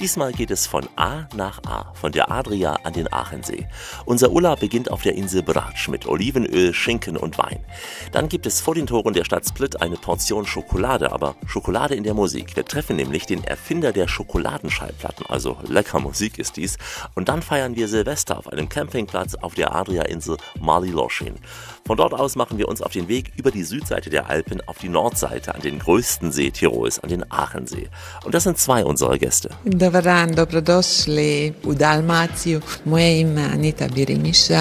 Diesmal geht es von A nach A, von der Adria an den Aachensee. Unser Urlaub beginnt auf der Insel Bratsch mit Olivenöl, Schinken und Wein. Dann gibt es vor den Toren der Stadt Split eine Portion Schokolade, aber Schokolade in der Musik. Wir treffen nämlich den Erfinder der Schokoladenschallplatten, also lecker Musik ist dies. Und dann feiern wir Silvester auf einem Campingplatz auf der Adria-Insel Mali Loschin. Von dort aus machen wir uns auf den Weg über die Südseite der Alpen auf die Nordseite an den größten See Tirols, an den Aachensee. Und das sind zwei unserer Gäste.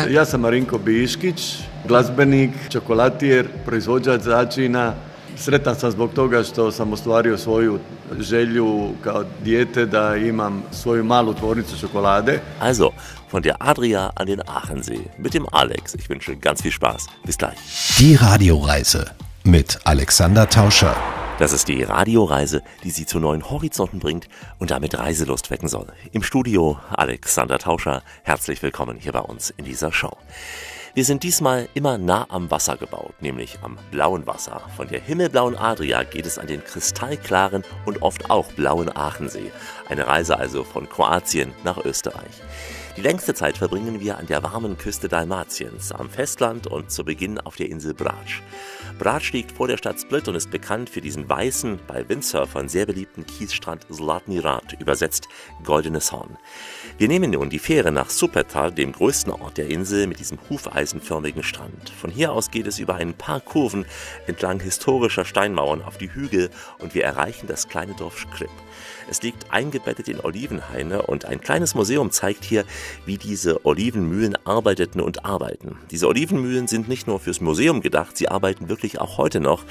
Ja sam Marinko Biškić, glazbenik, čokolatijer, proizvođač začina. Sretan sam zbog toga što sam ostvario svoju želju kao dijete da imam svoju malu tvornicu čokolade. Also, von der Adria an den Aachensee mit dem Alex. Ich wünsche ganz viel Spaß. Bis gleich. Die Radioreise mit Alexander Tauscher. Das ist die Radioreise, die Sie zu neuen Horizonten bringt und damit Reiselust wecken soll. Im Studio Alexander Tauscher. Herzlich willkommen hier bei uns in dieser Show. Wir sind diesmal immer nah am Wasser gebaut, nämlich am blauen Wasser. Von der himmelblauen Adria geht es an den kristallklaren und oft auch blauen Aachensee. Eine Reise also von Kroatien nach Österreich. Die längste Zeit verbringen wir an der warmen Küste Dalmatiens, am Festland und zu Beginn auf der Insel Bratsch. Bratsch liegt vor der Stadt Split und ist bekannt für diesen weißen, bei Windsurfern sehr beliebten Kiesstrand Zlatni Rat, übersetzt Goldenes Horn. Wir nehmen nun die Fähre nach Supetar, dem größten Ort der Insel mit diesem hufeisenförmigen Strand. Von hier aus geht es über ein paar Kurven entlang historischer Steinmauern auf die Hügel und wir erreichen das kleine Dorf Skrip. Es liegt eingebettet in Olivenhaine und ein kleines Museum zeigt hier, wie diese Olivenmühlen arbeiteten und arbeiten. Diese Olivenmühlen sind nicht nur fürs Museum gedacht, sie arbeiten wirklich auch heute noch,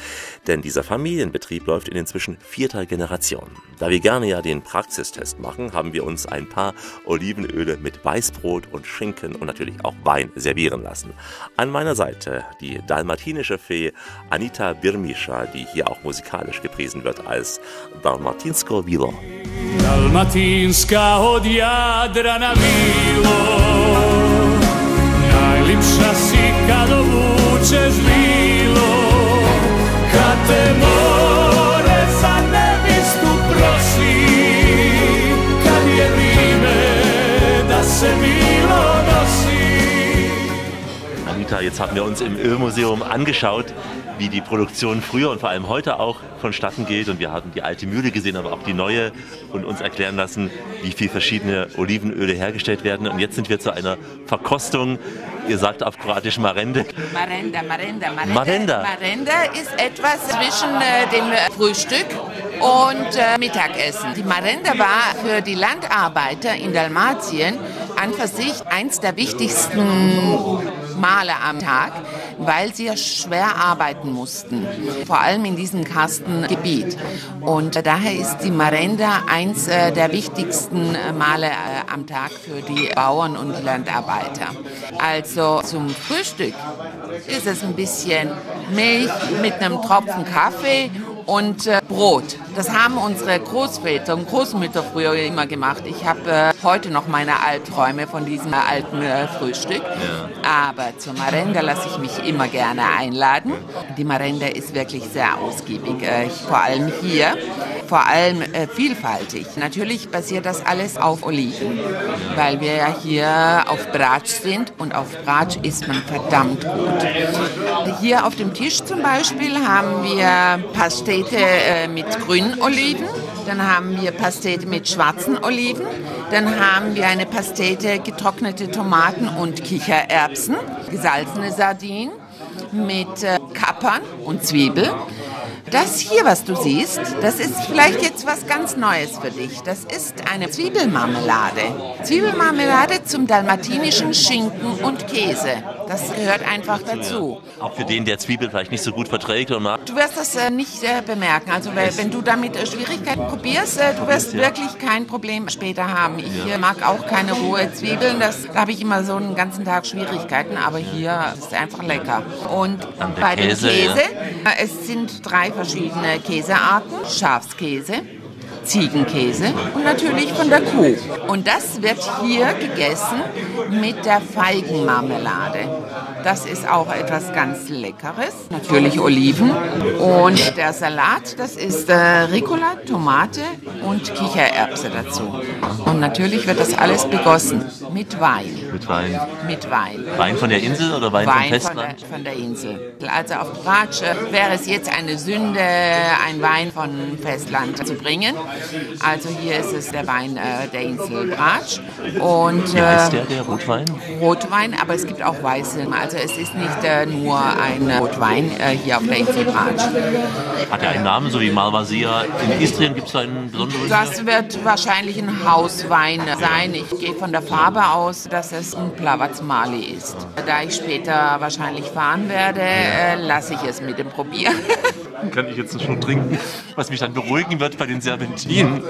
denn dieser Familienbetrieb läuft in inzwischen vierter Generation. Da wir gerne ja den Praxistest machen, haben wir uns ein paar Olivenöle mit Weißbrot und Schinken und natürlich auch Wein servieren lassen. An meiner Seite die dalmatinische Fee Anita Birmischa, die hier auch musikalisch gepriesen wird als Dalmatinsko Vilo. Dalmatinska od Jadrana milo Najlipša si kad ovučeš bilo Kad te more za nevistu prosi Kad Anita, jetzt haben wir uns im Ölmuseum angeschaut, wie die Produktion früher und vor allem heute auch vonstatten geht. Und wir haben die alte Mühle gesehen, aber auch die neue und uns erklären lassen, wie viele verschiedene Olivenöle hergestellt werden. Und jetzt sind wir zu einer Verkostung. Ihr sagt auf Kroatisch Marende. Marenda, Marenda, Marenda. Marenda. Marenda ist etwas zwischen äh, dem Frühstück und äh, Mittagessen. Die Marenda war für die Landarbeiter in Dalmatien an für sich eins der wichtigsten Male am Tag, weil sie schwer arbeiten mussten, vor allem in diesem Kastengebiet. Und daher ist die Marenda eins äh, der wichtigsten äh, Male äh, am Tag für die Bauern und Landarbeiter. Also zum Frühstück ist es ein bisschen Milch mit einem Tropfen Kaffee und äh, Brot. Das haben unsere Großväter und Großmütter früher immer gemacht. Ich habe äh, heute noch meine Albträume von diesem äh, alten äh, Frühstück. Aber zur Marenda lasse ich mich immer gerne einladen. Die Marenda ist wirklich sehr ausgiebig, äh, vor allem hier, vor allem äh, vielfältig. Natürlich basiert das alles auf Oliven, weil wir ja hier auf Bratsch sind und auf Bratsch isst man verdammt gut. Hier auf dem Tisch zum Beispiel haben wir Pastete äh, mit grünen Oliven, dann haben wir Pastete mit schwarzen Oliven, dann haben wir eine Pastete getrocknete Tomaten und Kichererbsen, gesalzene Sardinen mit äh, Kapern und Zwiebel. Das hier, was du siehst, das ist vielleicht jetzt was ganz Neues für dich. Das ist eine Zwiebelmarmelade. Zwiebelmarmelade zum dalmatinischen Schinken und Käse. Das gehört einfach dazu. Auch für den, der Zwiebeln vielleicht nicht so gut verträgt und mag. Du wirst das äh, nicht äh, bemerken. Also weil, wenn du damit äh, Schwierigkeiten probierst, äh, du wirst wirklich kein Problem später haben. Ich äh, mag auch keine rohe Zwiebeln. Das da habe ich immer so einen ganzen Tag Schwierigkeiten. Aber hier ist es einfach lecker. Und bei dem Käse, Käse, ja. äh, es sind drei verschiedene Käsearten. Schafskäse, Ziegenkäse und natürlich von der Kuh. Und das wird hier gegessen mit der Feigenmarmelade. Das ist auch etwas ganz Leckeres. Natürlich Oliven. Und der Salat, das ist äh, Ricola, Tomate und Kichererbse dazu. Und natürlich wird das alles begossen mit Wein. Mit Wein. Mit Wein. Wein von der Insel oder Wein, vom Wein von Festland? der, von der Insel. Also auf Bratsch äh, wäre es jetzt eine Sünde, ein Wein von Festland zu bringen. Also hier ist es der Wein äh, der Insel Bratsch. Und, Wie heißt äh, der, der Rotwein? Rotwein, aber es gibt auch Weiße. Also es ist nicht äh, nur ein Rotwein äh, hier auf der Insel Bratsch. Hat er einen Namen, so wie Malvasia? In Istrien gibt es da einen besonderen? Das wird wahrscheinlich ein Hauswein sein. Ich gehe von der Farbe aus, dass es ein Plavac Mali ist. Da ich später wahrscheinlich fahren werde, äh, lasse ich es mit dem Probieren. Kann ich jetzt schon trinken, was mich dann beruhigen wird bei den Serpentinen.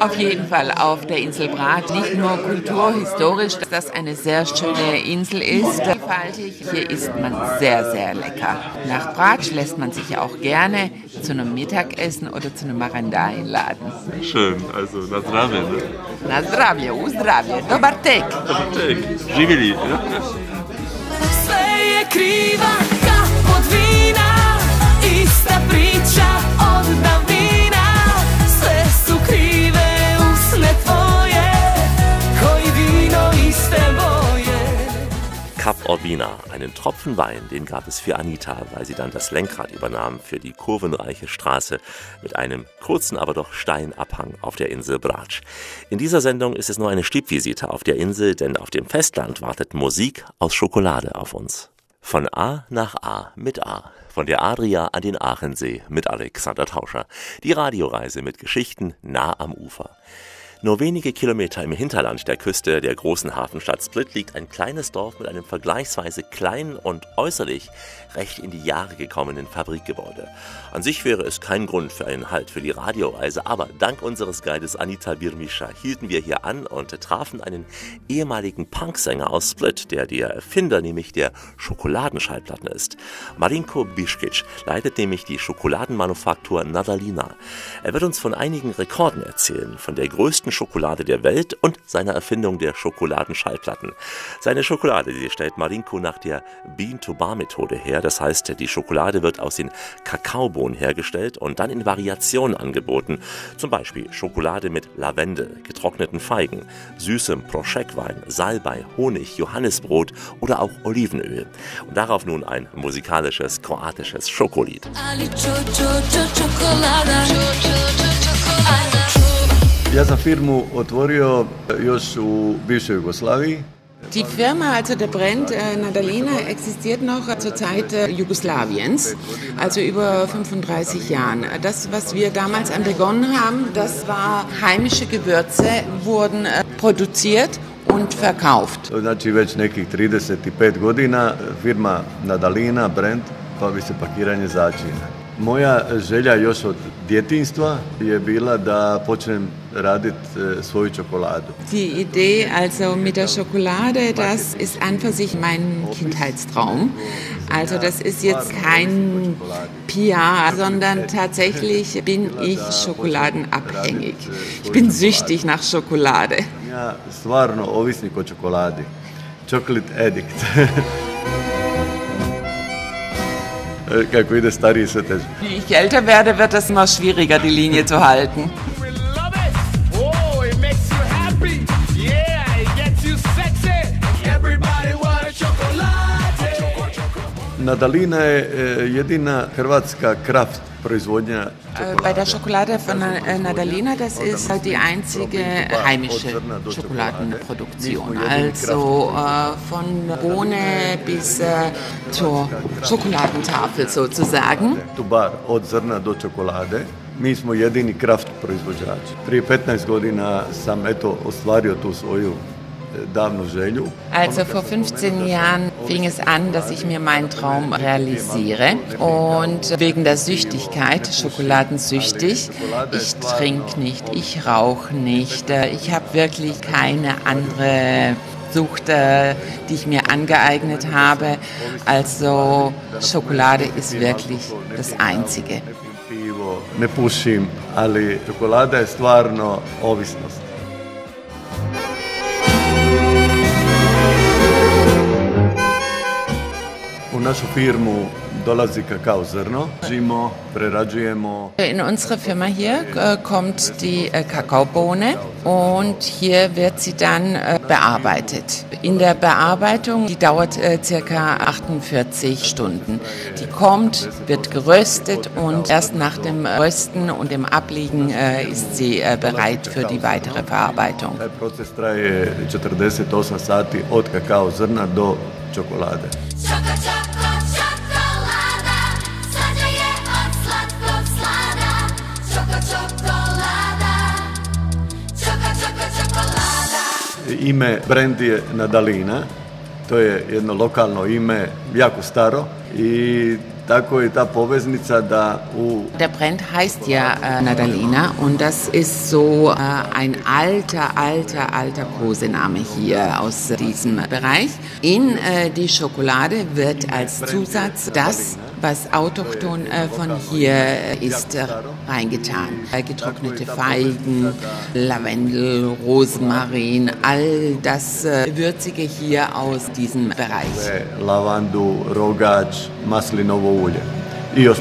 Auf jeden Fall auf der Insel Brat. Nicht nur kulturhistorisch, dass das eine sehr schöne Insel ist, vielfältig. Hier isst man sehr, sehr lecker. Nach Bratsch lässt man sich auch gerne zu einem Mittagessen oder zu einem Maranda einladen. Schön, also na zdravie. Ne? Na zdravje, u zdravje, dobar tek. Živjeli. Ja? Sve je kriva kap od vina Ista priča od davnina Cap Orbina, einen Tropfen Wein, den gab es für Anita, weil sie dann das Lenkrad übernahm für die kurvenreiche Straße mit einem kurzen, aber doch steilen Abhang auf der Insel Bratsch. In dieser Sendung ist es nur eine Stippvisite auf der Insel, denn auf dem Festland wartet Musik aus Schokolade auf uns. Von A nach A mit A. Von der Adria an den Aachensee mit Alexander Tauscher. Die Radioreise mit Geschichten nah am Ufer. Nur wenige Kilometer im Hinterland der Küste der großen Hafenstadt Split liegt ein kleines Dorf mit einem vergleichsweise kleinen und äußerlich recht in die Jahre gekommenen Fabrikgebäude. An sich wäre es kein Grund für einen Halt für die Radioreise, aber dank unseres Guides Anita Birmischa hielten wir hier an und trafen einen ehemaligen Punksänger aus Split, der der Erfinder nämlich der Schokoladenschallplatten ist. Marinko Biškic leitet nämlich die Schokoladenmanufaktur Nadalina. Er wird uns von einigen Rekorden erzählen, von der größten Schokolade der Welt und seiner Erfindung der Schokoladenschallplatten. Seine Schokolade, die stellt Marinko nach der Bean-to-Bar-Methode her. Das heißt, die Schokolade wird aus den Kakaobohnen hergestellt und dann in Variationen angeboten. Zum Beispiel Schokolade mit Lavendel, getrockneten Feigen, süßem Proschekwein, Salbei, Honig, Johannisbrot oder auch Olivenöl. Und darauf nun ein musikalisches kroatisches Schokolied. Ali čo, čo, čokolada Ja sam firmu otvorio još u bivšoj Jugoslaviji. Die Firma, also der Brand äh, Nadalena, existiert noch zur Zeit äh, Jugoslawiens, also über 35 Jahren. Das, was wir damals an begonnen haben, das war heimische Gewürze, wurden äh, produziert und verkauft. Znači već nekih 35 godina firma Nadalina, brand, bavi se pakiranje začina. Moja želja još od djetinstva je bila da počnem raditi svoju čokoladu. Die Idee also mit der Schokolade, das ist an für sich mein Kindheitstraum. Also das ist jetzt kein PR, sondern tatsächlich bin ich schokoladenabhängig. Ich bin süchtig nach Schokolade. Ja stvarno ovisnik o čokoladi. Chocolate addict. Stariji sve teže. Wie ich älter werde, wird es immer schwieriger, die Linie zu halten. Oh, Nadalina je e, jedina hrvatska kraft. Äh, Bei der Schokolade von äh, Nadalena, das ist halt die einzige heimische Schokoladenproduktion. Also äh, von Bohne bis äh, zur Schokoladentafel sozusagen. Mi smo jedini kraft proizvođači. Prije 15 godina sam eto ostvario tu svoju. Also vor 15 Jahren fing es an, dass ich mir meinen Traum realisiere. Und wegen der Süchtigkeit, schokoladensüchtig, ich trinke nicht, ich rauche nicht, ich habe wirklich keine andere Sucht, äh, die ich mir angeeignet habe. Also Schokolade ist wirklich das Einzige. Ne pušim, ali čokolada je stvarno ovisnost. Našu firmu dolazi kakao zrno, žimo, prerađujemo In unsere Firma hier äh, kommt die äh, Kakaobohne und hier wird sie dann äh, bearbeitet. In der Bearbeitung, die dauert circa 48 Stunden. Die kommt, wird geröstet und erst nach dem Rösten und dem Abliegen äh, ist sie bereit für die weitere Verarbeitung. Taj proces traje 48 sati od kakao zrna do čokolade. Čoko, čoko, čokolada Slađa je od slatkog slada Čoko, čokolada Čoko, čoko, čokolada Ime brand je Nadalina, to je jedno lokalno ime, jako staro i tako je ta poveznica da u Der Brand heißt ja äh, Nadalina und das ist so äh, ein alter, alter, alter Kosename hier aus diesem Bereich. In äh, die Schokolade wird als Zusatz das, was autochthon äh, von hier ist, äh, reingetan. Äh, getrocknete Feigen, Lavendel, Rosmarin, all das Würzige hier aus diesem Bereich. lavandu, rogač, maslinovo ulje i još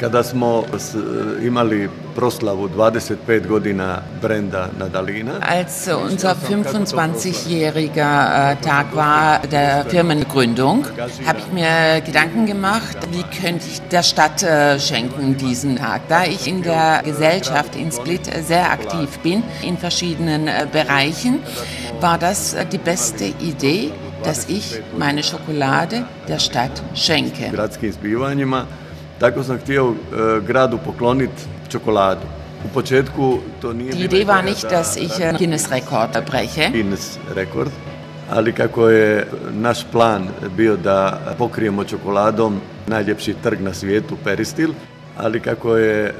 kada smo s- imali proslavu 25 godina brenda Nadalina, Als unser 25-jähriger äh, Tag war der Firmengründung, habe ich mir Gedanken gemacht, wie könnte ich der Stadt äh, schenken diesen Tag. Da ich in der Gesellschaft in Split äh, sehr aktiv bin, in verschiedenen Bereichen, war das die beste Idee, dass ich meine Schokolade der Stadt schenke. Tako sam htio e, gradu pokloniti čokoladu. U početku to nije Die Idee war nicht, da- dass ich äh, Guinness-Rekord breche. Guinness rekord, ali kako je naš plan bio da pokrijemo čokoladom najljepši trg na svijetu, Peristil, ali kako je e,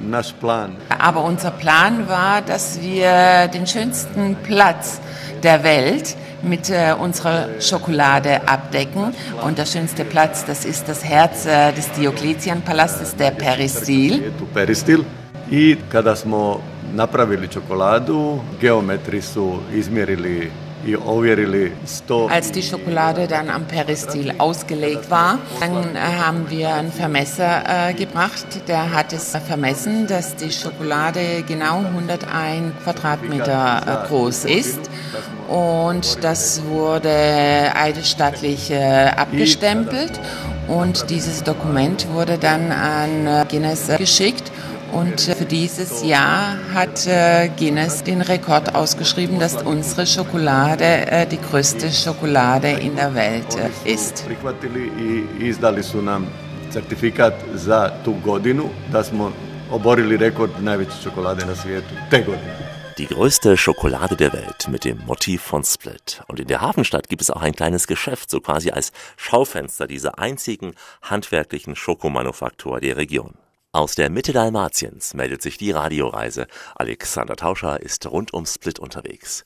naš plan Aber unser Plan war, dass wir den schönsten Platz der Welt mit äh, unserer Schokolade abdecken. Und der schönste Platz, das ist das Herz äh, des Diokletianpalastes, der Peristil. Peristil, i kada smo napravili čokoladu, geometri su izmjerili i ovjerili 100 Als die Schokolade dann am Peristil ausgelegt war, dann äh, haben wir einen Vermesser äh, gebracht. Der hat es vermessen, dass die Schokolade genau 101 Quadratmeter äh, groß ist. Und das wurde eidesstattlich äh, abgestempelt. Und dieses Dokument wurde dann an äh, Guinness geschickt. Und äh, für dieses Jahr hat äh, Guinness den Rekord ausgeschrieben, dass unsere Schokolade äh, die größte Schokolade in der Welt ist. izdali su nam certifikat za tu godinu da smo oborili rekord najveće čokolade na svijetu te godine. Die größte Schokolade der Welt mit dem Motiv von Split. Und in der Hafenstadt gibt es auch ein kleines Geschäft, so quasi als Schaufenster dieser einzigen handwerklichen Schokomanufaktur der Region. Aus der Mitte Dalmatiens meldet sich die Radioreise. Alexander Tauscher ist rund um Split unterwegs.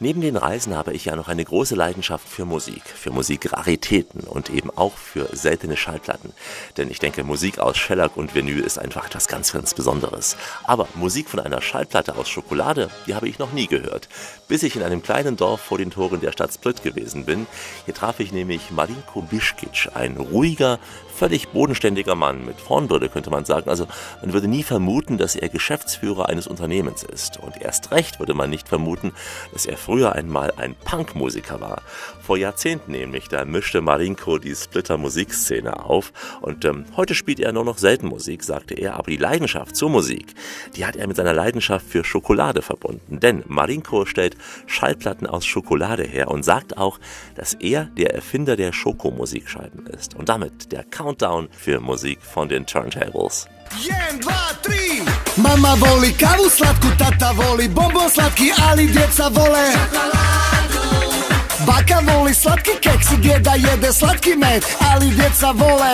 Neben den Reisen habe ich ja noch eine große Leidenschaft für Musik, für Musikraritäten und eben auch für seltene Schallplatten. Denn ich denke, Musik aus Shellac und Vinyl ist einfach etwas ganz, ganz Besonderes. Aber Musik von einer Schallplatte aus Schokolade, die habe ich noch nie gehört. Bis ich in einem kleinen Dorf vor den Toren der Stadt Split gewesen bin. Hier traf ich nämlich Marinko Biškic, ein ruhiger, völlig bodenständiger Mann mit Hornbrille, könnte man sagen. Also man würde nie vermuten, dass er Geschäftsführer eines Unternehmens ist. Und erst recht würde man nicht vermuten, dass er früher einmal ein Punkmusiker war. Vor Jahrzehnten nämlich, da mischte Marinko die Splitter Musikszene auf. Und ähm, heute spielt er nur noch selten Musik, sagte er. Aber die Leidenschaft zur Musik, die hat er mit seiner Leidenschaft für Schokolade verbunden. Denn Marinko stellt Schallplatten aus Schokolade her und sagt auch, dass er der Erfinder der Schokomusikscheiben ist. Und damit der Countdown für Musik von den Turntables. 1, 2, 3 Mama voli kavu slatku, tata voli bombon slatki, ali djeca vole Baka voli slatki keksi i djeda jede slatki med Ali djeca vole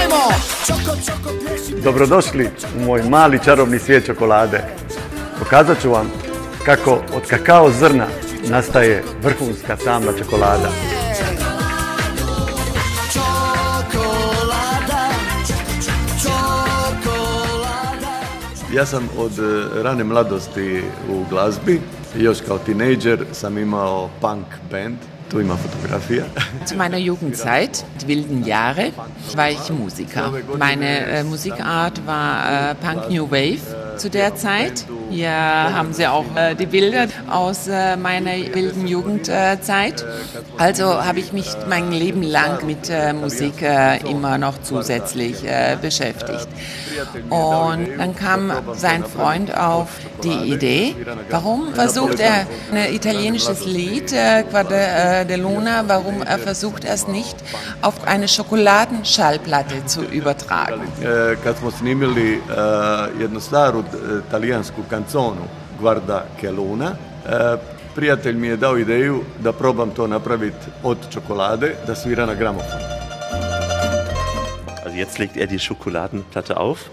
Ajmo! Dobrodošli u moj mali čarobni svijet čokolade. Pokazat ću vam kako od kakao zrna nastaje vrhunska tamna čokolada. Ja sam od eh, rane mladosti u glazbi, Još kao tinejdžer sam imao punk band. Tu ima fotografija. Zu meiner Jugendzeit, die wilden Jahre, war ich Musiker. Meine äh, Musikart war äh, Punk New Wave zu der Zeit. Hier haben Sie auch äh, die Bilder aus äh, meiner wilden Jugendzeit. Also habe ich mich mein Leben lang mit äh, Musik äh, immer noch zusätzlich beschäftigt. Und dann kam sein Freund auf die Idee, warum versucht er ein italienisches Lied, äh, Quadra äh, de Luna, warum er versucht er es nicht auf eine Schokoladenschallplatte zu übertragen. Kad smo snimili jednu staru talijansku kanconu Guarda che luna, e, prijatelj mi je dao ideju da probam to napraviti od čokolade, da svira na gramofon. Also jetzt legt er die Schokoladenplatte auf.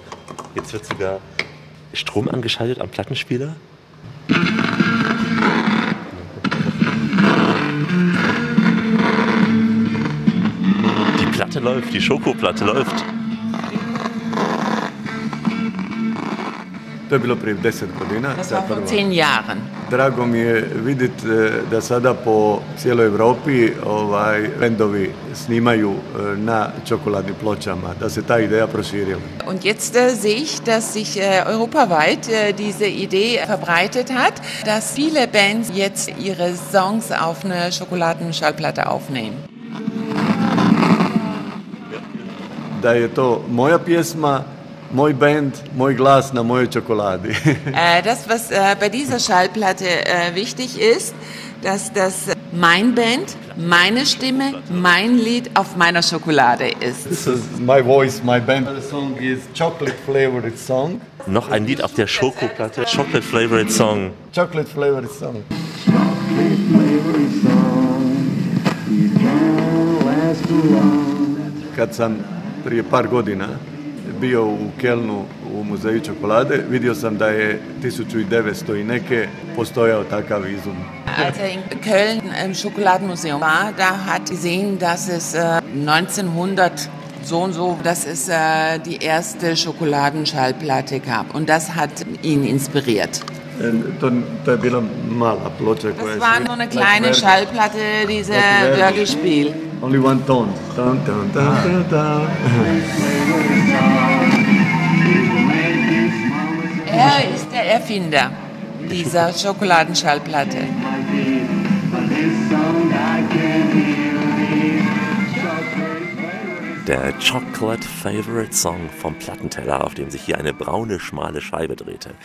Jetzt wird sogar Strom angeschaltet am Plattenspieler. Die Platte läuft, die Schokoplatte läuft. To je bilo prije 10 godina. Das ta war vor prva. zehn Jahren. Drago mi je vidjeti da sada po cijeloj Europi ovaj, bendovi snimaju e, na čokoladnim pločama, da se ta ideja proširila. Und jetzt äh, sehe ich, dass sich äh, europaweit äh, diese Idee verbreitet hat, dass viele Bands jetzt ihre Songs auf eine Schokoladenschallplatte aufnehmen. Da je to moja pjesma, moj band, moj glas na mojoj čokoladi. Äh, das, was äh, bei dieser Schallplatte äh, wichtig ist, dass das mein Band, meine Stimme, mein Lied auf meiner Schokolade ist. This is my voice, my band. The song is chocolate flavored song. Noch ein Lied auf der Schokoplatte. Chocolate Favorite Song. Chocolate flavored song. Kad sam prije par godina bio u Kelnu u muzeju čokolade, vidio sam da je 1900 i neke postojao takav izum. Als er in Köln im Schokoladenmuseum war, da hat gesehen, dass es äh, 1900 so und so, dass es äh, die erste Schokoladenschallplatte gab. Und das hat ihn inspiriert. To, to je bila mala ploča koja je Das war nur eine kleine. Schallplatte, diese Verdi. Only one tone. Tan, tan, tan, tan, tan. Er ist der Erfinder dieser Schokoladenschallplatte. Der Chocolate Favorite Song vom Plattenteller, auf dem sich hier eine braune, schmale Scheibe drehte.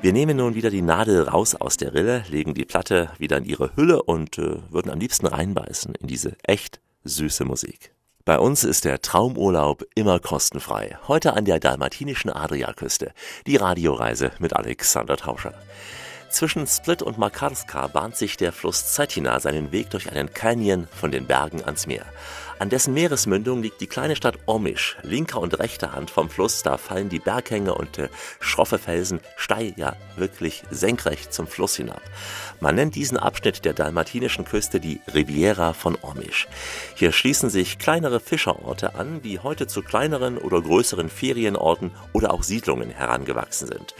Wir nehmen nun wieder die Nadel raus aus der Rille, legen die Platte wieder in ihre Hülle und äh, würden am liebsten reinbeißen in diese echt süße Musik. Bei uns ist der Traumurlaub immer kostenfrei. Heute an der dalmatinischen Adriaküste. Die Radioreise mit Alexander Tauscher. Zwischen Split und Makarska bahnt sich der Fluss Cetina seinen Weg durch einen Canyon von den Bergen ans Meer. An dessen Meeresmündung liegt die kleine Stadt Omisch. Linker und rechter Hand vom Fluss, da fallen die Berghänge und äh, schroffe Felsen steil, ja wirklich senkrecht zum Fluss hinab. Man nennt diesen Abschnitt der dalmatinischen Küste die Riviera von Omisch. Hier schließen sich kleinere Fischerorte an, die heute zu kleineren oder größeren Ferienorten oder auch Siedlungen herangewachsen sind.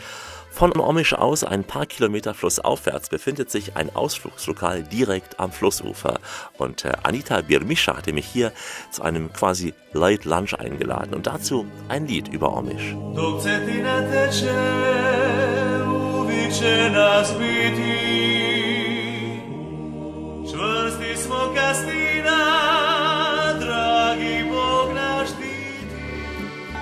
Von Omisch aus, ein paar Kilometer flussaufwärts, befindet sich ein Ausflugslokal direkt am Flussufer. Und äh, Anita Birmischa hatte mich hier zu einem quasi Light Lunch eingeladen und dazu ein Lied über Omisch.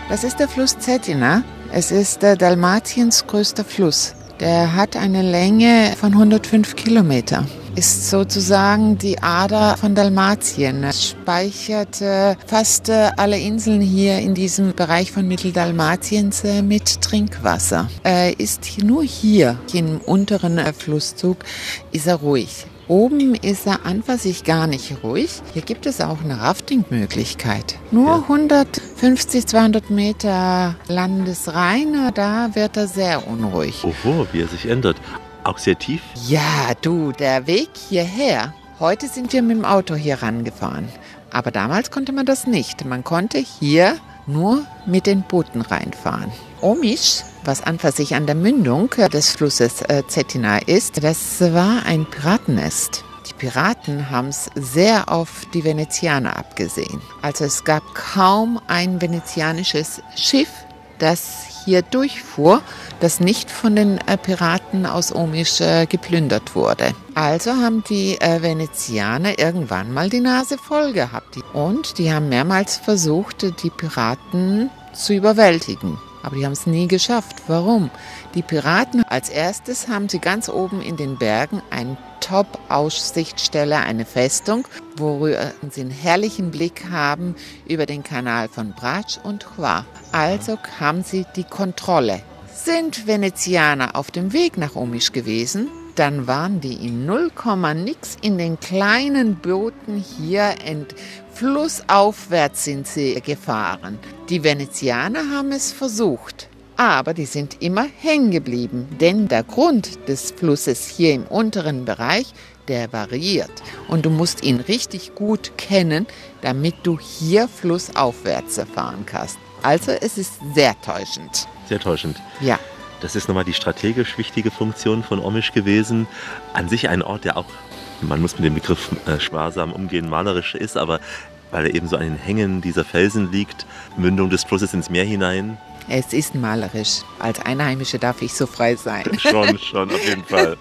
Das ist der Fluss Cetina. Es ist Dalmatiens größter Fluss. Der hat eine Länge von 105 Kilometer. Ist sozusagen die Ader von Dalmatien. Es speichert äh, fast äh, alle Inseln hier in diesem Bereich von Mitteldalmatiens äh, mit Trinkwasser. Ist nur hier, im unteren Flusszug, ist er ruhig. Oben ist er an für sich gar nicht ruhig. Hier gibt es auch eine Rafting-Möglichkeit. Nur 150, 200 Meter Landesreine, da wird er sehr unruhig. Oho, wie er sich ändert. Auch sehr tief. Ja, du, der Weg hierher. Heute sind wir mit dem Auto hier rangefahren. Aber damals konnte man das nicht. Man konnte hier nur mit den Booten reinfahren. Omisch, was an für sich an der Mündung äh, des Flusses äh, Cetina ist, das war ein Piratennest. Die Piraten haben es sehr auf die Venezianer abgesehen. Also es gab kaum ein venezianisches Schiff, das hier durchfuhr, das nicht von den äh, Piraten aus Omisch äh, geplündert wurde. Also haben die äh, Venezianer irgendwann mal die Nase voll gehabt. Und die haben mehrmals versucht, die Piraten zu überwältigen. Aber die haben es nie geschafft. Warum? Die Piraten als erstes haben sie ganz oben in den Bergen eine Top-Aussichtstelle, eine Festung, worüber sie einen herrlichen Blick haben über den Kanal von Brač und Hvar. Also haben sie die Kontrolle. Sind Venezianer auf dem Weg nach Omisch gewesen, dann waren die in 0, nix in den kleinen Booten hier ent flussaufwärts sind sie gefahren. Die Venezianer haben es versucht, aber die sind immer hängen geblieben, denn der Grund des Flusses hier im unteren Bereich, der variiert und du musst ihn richtig gut kennen, damit du hier flussaufwärts fahren kannst. Also es ist sehr täuschend. Sehr täuschend. Ja. Das ist nochmal die strategisch wichtige Funktion von Omisch gewesen. An sich ein Ort, der auch, man muss mit dem Begriff äh, sparsam umgehen, malerisch ist, aber weil er eben so an den Hängen dieser Felsen liegt, Mündung des Flusses ins Meer hinein. Es ist malerisch. Als Einheimische darf ich so frei sein. Schon, schon, auf jeden Fall.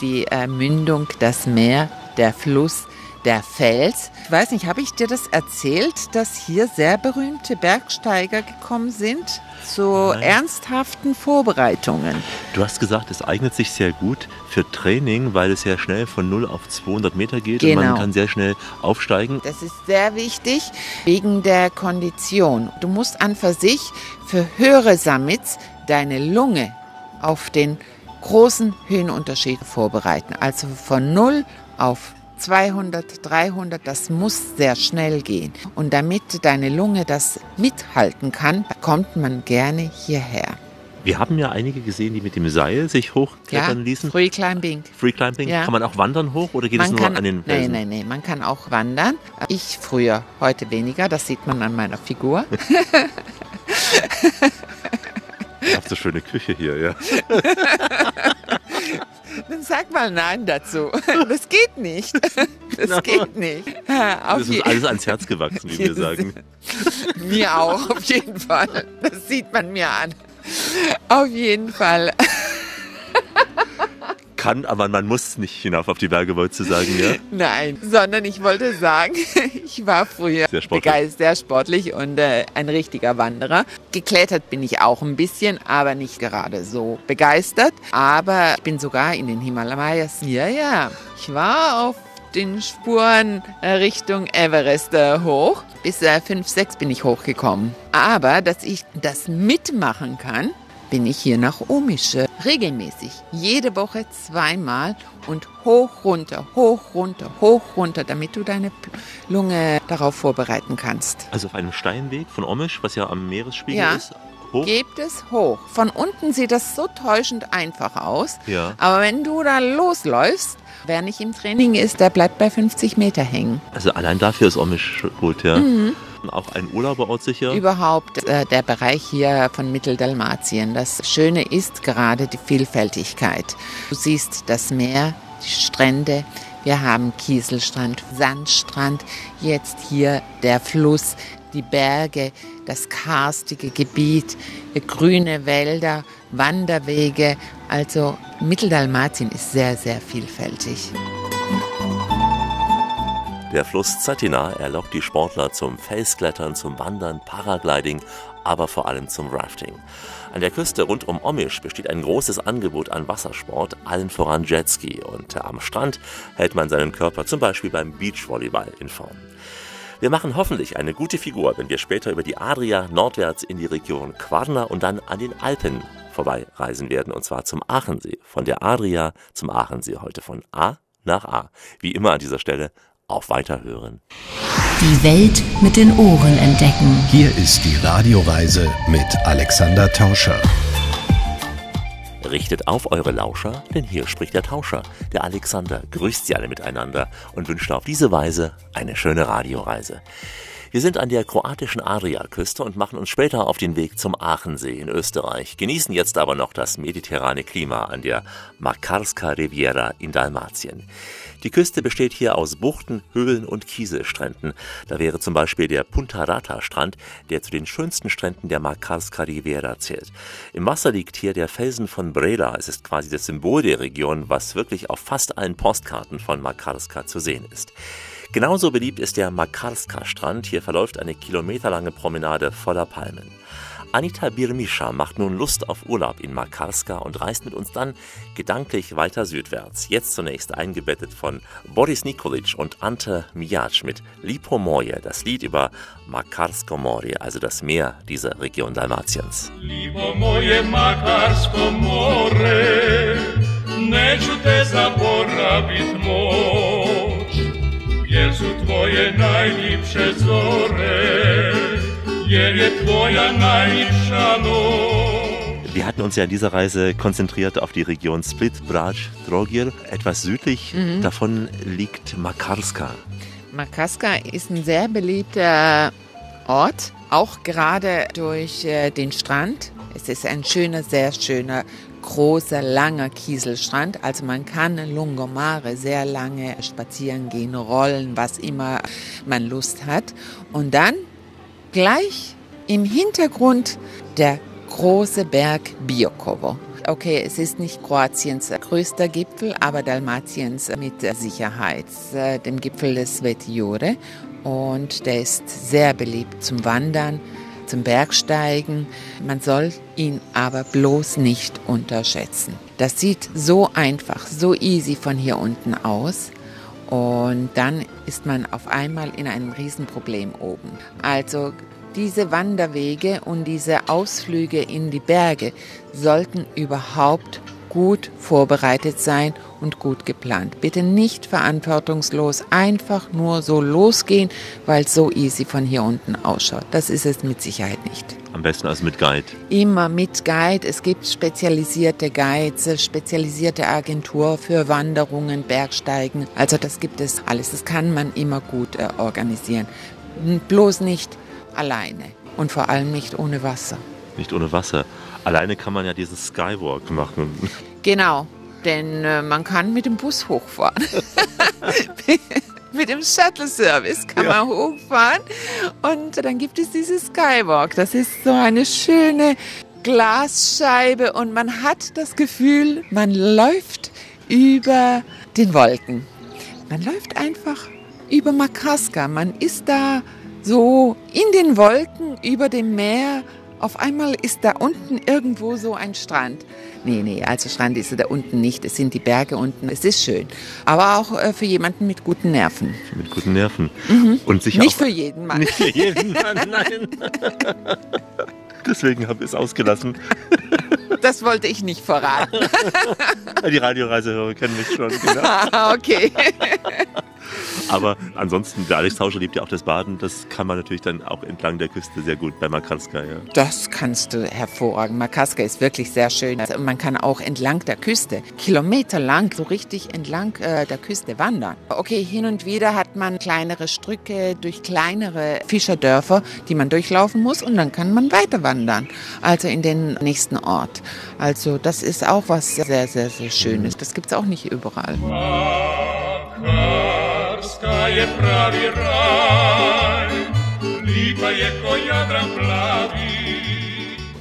Die äh, Mündung, das Meer, der Fluss, der Fels. Ich weiß nicht, habe ich dir das erzählt, dass hier sehr berühmte Bergsteiger gekommen sind zu Nein. ernsthaften Vorbereitungen? Du hast gesagt, es eignet sich sehr gut für Training, weil es ja schnell von 0 auf 200 Meter geht und man Genau. kann sehr schnell aufsteigen. Das ist sehr wichtig wegen der Kondition. Du musst an für sich für höhere Summits deine Lunge auf den großen Höhenunterschied vorbereiten. Also von 0 auf 200, 300, das muss sehr schnell gehen. Und damit deine Lunge das mithalten kann, kommt man gerne hierher. Wir haben ja einige gesehen, die mit dem Seil sich hochklettern ließen. Free Climbing. Free Climbing, Ja. kann man auch wandern hoch oder geht es nur an den nein, Felsen? nein, nein, man kann auch wandern. Ich früher, heute weniger, das sieht man an meiner Figur. Ihr habt so schöne Küche hier, ja. Dann sag mal Nein dazu. Das geht nicht. Das No. geht nicht. Auf Das ist alles ans Herz gewachsen, wie wir sagen. mir auch, auf jeden Fall. Das sieht man mir an. Auf jeden Fall. Kann, aber man muss nicht hinauf auf die Berge, wolltest du sagen, ja? Nein, sondern ich wollte sagen, ich war früher Sehr sportlich. begeistert, sehr sportlich und äh, ein richtiger Wanderer. Geklettert bin ich auch ein bisschen, aber nicht gerade so begeistert. Aber ich bin sogar in den Himalayas. Ja, ja. Ich war auf den Spuren äh, Richtung Everest äh, hoch. Bis äh, 5, 6 bin ich hochgekommen. Aber dass ich das mitmachen kann, bin ich hier nach Omische regelmäßig. Jede Woche zweimal und hoch, runter, hoch, runter, hoch, runter, damit du deine Lunge darauf vorbereiten kannst. Also auf einem Steinweg von Omisch, was ja am Meeresspiegel Ja. ist, hoch. Gebt es hoch. Von unten sieht das so täuschend einfach aus. Ja. Aber wenn du da losläufst, wer nicht im Training ist, der bleibt bei 50 Meter hängen. Also allein dafür ist Omisch gut, ja. Mhm. Auch ein Urlauberort sicher. Überhaupt äh, der Bereich hier von Mitteldalmatien. Das Schöne ist gerade die Vielfältigkeit. Du siehst das Meer, die Strände. Wir haben Kieselstrand, Sandstrand, jetzt hier der Fluss, die Berge, das karstige Gebiet, grüne Wälder, Wanderwege. Also Mitteldalmatien ist sehr, sehr vielfältig. Der Fluss Zetina erlockt die Sportler zum Felsklettern, zum Wandern, Paragliding, aber vor allem zum Rafting. An der Küste rund um Omisch besteht ein großes Angebot an Wassersport, allen voran Jetski. Und am Strand hält man seinen Körper zum Beispiel beim Beachvolleyball in Form. Wir machen hoffentlich eine gute Figur, wenn wir später über die Adria nordwärts in die Region Quarna und dann an den Alpen vorbeireisen werden, und zwar zum Aachensee. Von der Adria zum Aachensee heute von A nach A. Wie immer an dieser Stelle auf Weiterhören. Die Welt mit den Ohren entdecken. Hier ist die Radioreise mit Alexander Tauscher. Richtet auf eure Lauscher, denn hier spricht der Tauscher. Der Alexander grüßt sie alle miteinander und wünscht auf diese Weise eine schöne Radioreise. Wir sind an der kroatischen Adriaküste und machen uns später auf den Weg zum Aachensee in Österreich, genießen jetzt aber noch das mediterrane Klima an der Makarska Riviera in Dalmatien. Die Küste besteht hier aus Buchten, Höhlen und Kieselstränden. Da wäre zum Beispiel der Punta Rata Strand, der zu den schönsten Stränden der Makarska Riviera zählt. Im Wasser liegt hier der Felsen von Breda. Es ist quasi das Symbol der Region, was wirklich auf fast allen Postkarten von Makarska zu sehen ist. Genauso beliebt ist der Makarska-Strand. Hier verläuft eine kilometerlange Promenade voller Palmen. Anita Birmischa macht nun Lust auf Urlaub in Makarska und reist mit uns dann gedanklich weiter südwärts. Jetzt zunächst eingebettet von Boris Nikolic und Ante Mijac mit Lipo Moje, das Lied über Makarsko More, also das Meer dieser Region Dalmatiens. Lipo moje Makarsko more, neću te zaboravit moć, jer su tvoje najljepše zore, Wir hatten uns ja in dieser Reise konzentriert auf die Region Split, Brač, Trogir. Etwas südlich davon liegt Makarska. Makaska ist ein sehr beliebter Ort, auch gerade durch äh, den Strand. Es ist ein schöner, sehr schöner, großer, langer Kieselstrand. Also man kann in Lungomare sehr lange spazieren gehen, rollen, was immer man Lust hat. Und dann gleich im Hintergrund der große Berg Biokovo. Okay, es ist nicht Kroatiens größter Gipfel, aber Dalmatiens mit Sicherheit, dem Gipfel des Svetjure. Und der ist sehr beliebt zum Wandern, zum Bergsteigen. Man soll ihn aber bloß nicht unterschätzen. Das sieht so einfach, so easy von hier unten aus. Und dann ist man auf einmal in einem Riesenproblem oben. Also diese Wanderwege und diese Ausflüge in die Berge sollten überhaupt gut vorbereitet sein und gut geplant. Bitte nicht verantwortungslos einfach nur so losgehen, weil es so easy von hier unten ausschaut. Das ist es mit Sicherheit nicht. Am besten also mit Guide. Immer mit Guide. Es gibt spezialisierte Guides, spezialisierte Agentur für Wanderungen, Bergsteigen. Also das gibt es alles. Das kann man immer gut äh, organisieren. Bloß nicht alleine und vor allem nicht ohne Wasser. Nicht ohne Wasser. Alleine kann man ja diesen Skywalk machen. Genau, denn äh, man kann mit dem Bus hochfahren. mit dem Shuttle-Service kann man hochfahren und dann gibt es dieses Skywalk. Das ist so eine schöne Glasscheibe und man hat das Gefühl, man läuft über den Wolken. Man läuft einfach über Makarska. Man ist da so in den Wolken über dem Meer. Auf einmal ist da unten irgendwo so ein Strand. Nee, nee, also Strand ist da unten nicht. Es sind die Berge unten. Es ist schön. Aber auch äh, für jemanden mit guten Nerven. Mit guten Nerven. Und sicher Nicht auch, für jeden Mann. Nicht für jeden Mann, nein. Deswegen habe ich es ausgelassen. Das wollte ich nicht verraten. Die Radioreisehörer kennen mich schon. Genau. Okay. Aber ansonsten, der Alex Tauscher liebt ja auch das Baden. Das kann man natürlich dann auch entlang der Küste sehr gut bei Makarska. Ja. Das kannst du hervorragend. Makaska ist wirklich sehr schön. Also man kann auch entlang der Küste, kilometerlang, so richtig entlang äh, der Küste wandern. Okay, hin und wieder hat man kleinere Strücke durch kleinere Fischerdörfer, die man durchlaufen muss und dann kann man weiter wandern. Also in den nächsten Ort. Also das ist auch was sehr, sehr, sehr Schönes. Das gibt es auch nicht überall.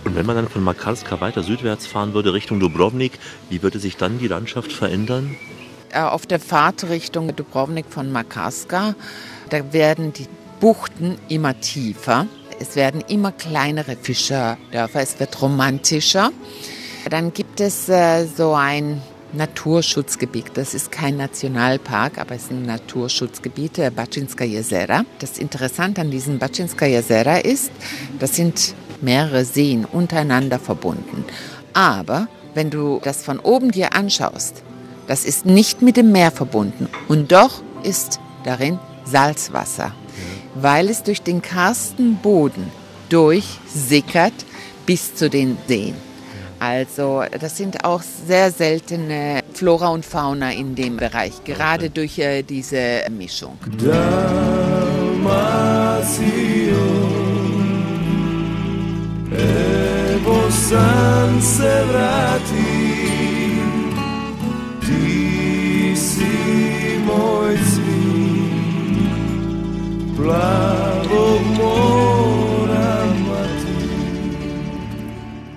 Und wenn man dann von Makarska weiter südwärts fahren würde Richtung Dubrovnik, wie würde sich dann die Landschaft verändern? äh, auf der Fahrt Richtung Dubrovnik von Makarska, da werden die Buchten immer tiefer. Es werden immer kleinere Fischerdörfer, es wird romantischer. Dann gibt es äh, so ein Naturschutzgebiet. Das ist kein Nationalpark, aber es ist ein Naturschutzgebiet, äh, Bačinska Jezera. Das Interessante an diesem Bačinska Jezera ist, das sind mehrere Seen untereinander verbunden. Aber wenn du das von oben dir anschaust, das ist nicht mit dem Meer verbunden. Und doch ist darin Salzwasser, weil es durch den karsten Boden durchsickert bis zu den Seen. Also das sind auch sehr seltene Flora und Fauna in dem Bereich, gerade durch äh, diese Mischung. Dalmacija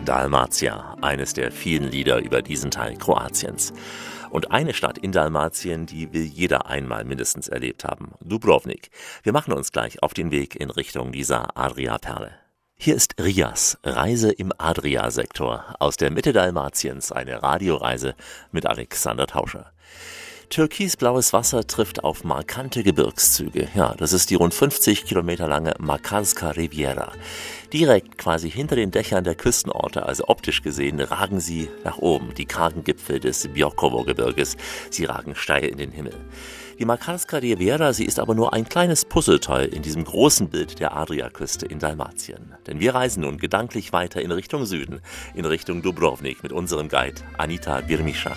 Dalmatia, eines der vielen Lieder über diesen Teil Kroatiens. Und eine Stadt in Dalmatien, die will jeder einmal mindestens erlebt haben. Dubrovnik. Wir machen uns gleich auf den Weg in Richtung dieser Adria-Perle. Hier ist Rias, Reise im Adria-Sektor. Aus der Mitte Dalmatiens eine Radioreise mit Alexander Tauscher. Türkisblaues Wasser trifft auf markante Gebirgszüge. Ja, das ist die rund 50 Kilometer lange Makarska Riviera. Direkt quasi hinter den Dächern der Küstenorte, also optisch gesehen, ragen sie nach oben, die kargen Gipfel des Biokovo-Gebirges. Sie ragen steil in den Himmel. Die Makarska Riviera, sie ist aber nur ein kleines Puzzleteil in diesem großen Bild der Adriaküste in Dalmatien. Denn wir reisen nun gedanklich weiter in Richtung Süden, in Richtung Dubrovnik mit unserem Guide Anita Birmischa.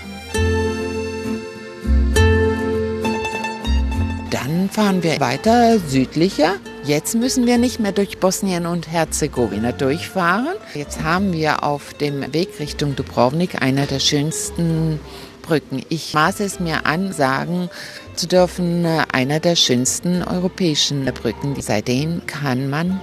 Dann fahren wir weiter südlicher. Jetzt müssen wir nicht mehr durch Bosnien und Herzegowina durchfahren. Jetzt haben wir auf dem Weg Richtung Dubrovnik eine der schönsten Brücken. Ich maße es mir an, sagen zu dürfen, einer der schönsten europäischen Brücken. Seitdem kann man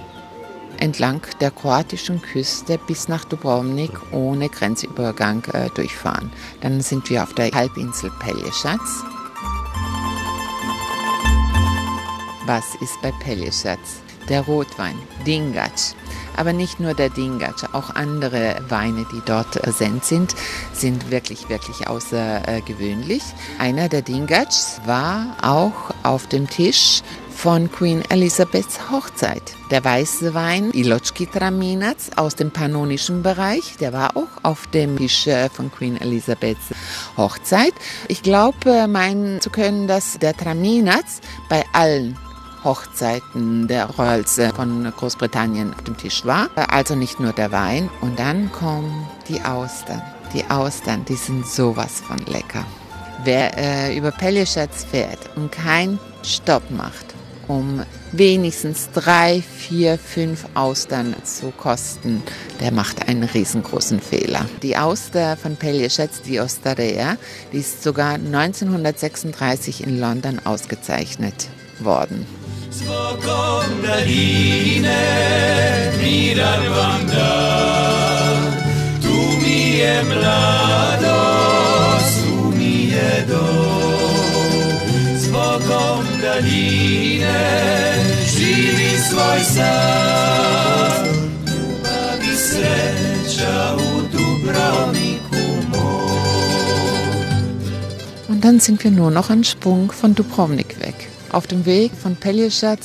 entlang der kroatischen Küste bis nach Dubrovnik ohne Grenzübergang äh, durchfahren. Dann sind wir auf der Halbinsel Pelješac. Was ist bei Pelješac? Der Rotwein, Dingac. Aber nicht nur der Dingac, auch andere Weine, die dort präsent sind, sind wirklich, wirklich außergewöhnlich. Einer der Dingacs war auch auf dem Tisch von Queen Elizabeths Hochzeit. Der weiße Wein Ilochki Traminac aus dem pannonischen Bereich, der war auch auf dem Tisch äh, von Queen Elizabeths Hochzeit. Ich glaube, meinen zu können, dass der Traminac bei allen Hochzeiten der Royals äh, von Großbritannien auf dem Tisch war. Also nicht nur der Wein. Und dann kommen die Austern. Die Austern, die sind sowas von lecker. Wer äh, über Pelješac fährt und keinen Stopp macht, um wenigstens drei, vier, fünf Austern zu kosten, der macht einen riesengroßen Fehler. Die Auster von Pelješac, die Osteria, die ist sogar 1936 in London ausgezeichnet worden. Und dann sind wir nur noch einen Sprung von Dubrovnik weg. Auf dem Weg von Pelješac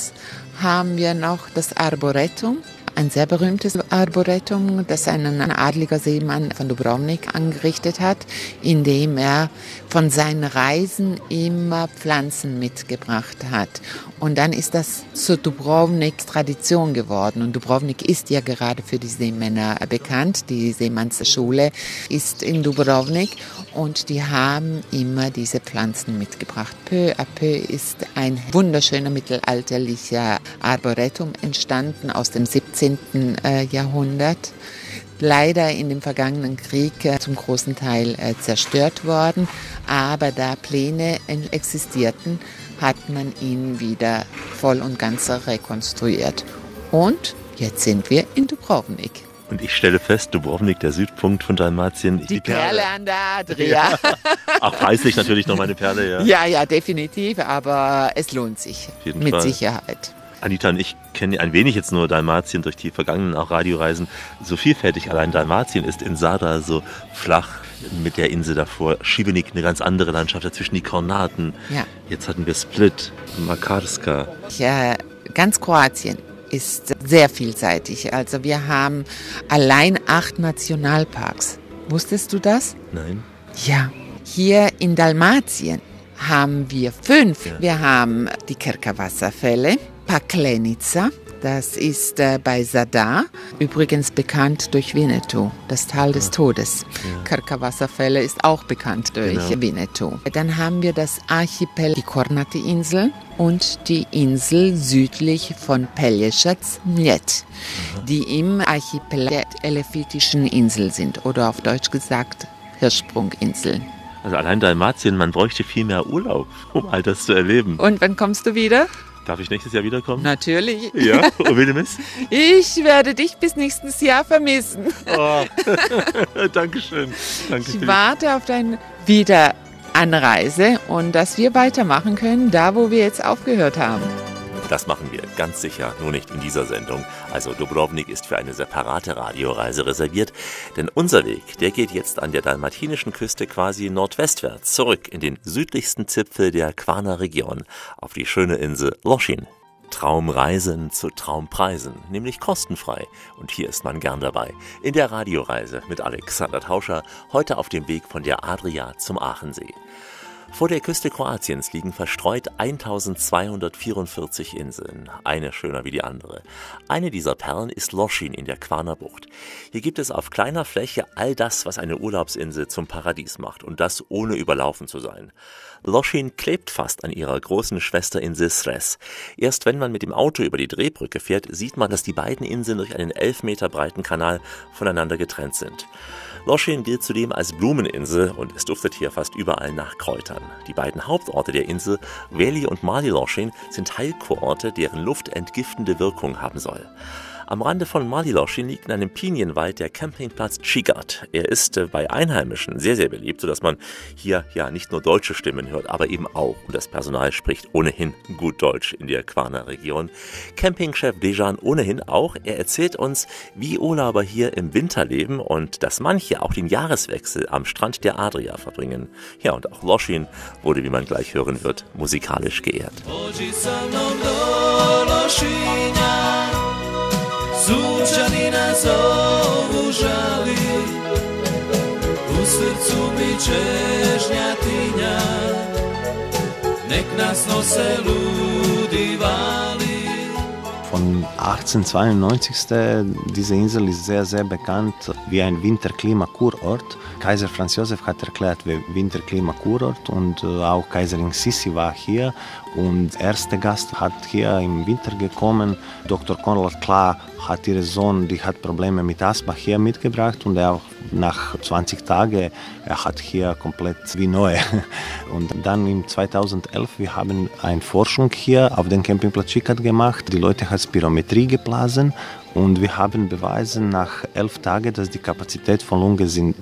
haben wir noch das Arboretum, ein sehr berühmtes Arboretum, das ein adliger Seemann von Dubrovnik angerichtet hat, indem er von seinen Reisen immer Pflanzen mitgebracht hat. Und dann ist das zu Dubrovniks Tradition geworden. Und Dubrovnik ist ja gerade für die Seemänner bekannt. Die Seemannsschule ist in Dubrovnik und die haben immer diese Pflanzen mitgebracht. Peu à peu ist ein wunderschöner mittelalterlicher Arboretum entstanden aus dem 17. äh, Jahrhundert. Leider in dem vergangenen Krieg äh, zum großen Teil äh, zerstört worden, aber da Pläne existierten, hat man ihn wieder voll und ganz rekonstruiert. Und jetzt sind wir in Dubrovnik. Und ich stelle fest, Dubrovnik, der Südpunkt von Dalmatien. Die, Perle an der Adria. Auch preislich natürlich noch meine Perle, ja. Ja, ja, definitiv, aber es lohnt sich. Mit Fall. Sicherheit. Anita und ich kennen ein wenig jetzt nur Dalmatien durch die vergangenen auch Radioreisen. So vielfältig allein Dalmatien ist in Sada so flach mit der Insel davor. Šibenik eine ganz andere Landschaft dazwischen die Kornaten. Ja. Jetzt hatten wir Split, Makarska. Ja, ganz Kroatien ist sehr vielseitig. Also wir haben allein acht Nationalparks. Wusstest du das? Nein. Ja. Hier in Dalmatien haben wir fünf. Wir haben die Kerka Wasserfälle, Paklenica, Das ist äh, bei Sadar, übrigens bekannt durch Winnetou, das Tal des Todes. Carcavasserfälle ist auch bekannt durch Genau. Winnetou. Dann haben wir das Archipel, die Kornati-Insel und die Insel südlich von Pelješac, Mljet, die im Archipel der Elephitischen Insel sind oder auf Deutsch gesagt Hirschsprunginseln. Also allein Dalmatien, man bräuchte viel mehr Urlaub, um all das zu erleben. Und wann kommst du wieder? Darf ich nächstes Jahr wiederkommen? Natürlich. Ja, und Wildemis? Ich werde dich bis nächstes Jahr vermissen. Oh. Dankeschön. Danke Ich warte auf deine Wiederanreise und dass wir weitermachen können, da wo wir jetzt aufgehört haben. Das machen wir ganz sicher, nur nicht in dieser Sendung. Also Dubrovnik ist für eine separate Radioreise reserviert, denn unser Weg, der geht jetzt an der dalmatinischen Küste quasi nordwestwärts zurück in den südlichsten Zipfel der Quarner Region, auf die schöne Insel Loschin. Traumreisen zu Traumpreisen, nämlich kostenfrei. Und hier ist man gern dabei. In der Radioreise mit Alexander Tauscher, heute auf dem Weg von der Adria zum Aachensee. Vor der Küste Kroatiens liegen verstreut 1244 Inseln, eine schöner wie die andere. Eine dieser Perlen ist Loschin in der Quarner Bucht. Hier gibt es auf kleiner Fläche all das, was eine Urlaubsinsel zum Paradies macht und das ohne überlaufen zu sein. Loschin klebt fast an ihrer großen Schwesterinsel Sres. Erst wenn man mit dem Auto über die Drehbrücke fährt, sieht man, dass die beiden Inseln durch einen elf Meter breiten Kanal voneinander getrennt sind. Loschin gilt zudem als Blumeninsel und es duftet hier fast überall nach Kräutern. Die beiden Hauptorte der Insel, Veli und Mali Loschin, sind Heilkurorte, deren Luft entgiftende Wirkung haben soll. Am Rande von Maliloschin liegt in einem Pinienwald der Campingplatz Chigat. Er ist äh, bei Einheimischen sehr, sehr beliebt, sodass man hier ja nicht nur deutsche Stimmen hört, aber eben auch. Und das Personal spricht ohnehin gut Deutsch in der Quarner Region. Campingchef Dejan ohnehin auch. Er erzählt uns, wie Urlauber hier im Winter leben und dass manche auch den Jahreswechsel am Strand der Adria verbringen. Ja, und auch Loschin wurde, wie man gleich hören wird, musikalisch geehrt. Pođi sa mnom do Lošinja Sunčani nas zovu žali U srcu mi čežnjatinja Nek nas nose ludi vali Von 1892. Diese Insel ist sehr, sehr bekannt wie ein Winterklimakurort. Kaiser Franz Josef hat erklärt, wie Winterklimakurort und äh, auch Kaiserin Sissi war hier. Und der erste Gast hat hier im Winter gekommen. Dr. Konrad Klar hat ihren Sohn, die hat Probleme mit Asthma hier mitgebracht und er auch nach 20 Tagen, er hat hier komplett wie neu. Und dann im 2011, wir haben eine Forschung hier auf dem Campingplatz Chikat gemacht. Die Leute haben Spirometrie geblasen und wir haben beweisen nach elf Tagen, dass die Kapazität von Lunge sind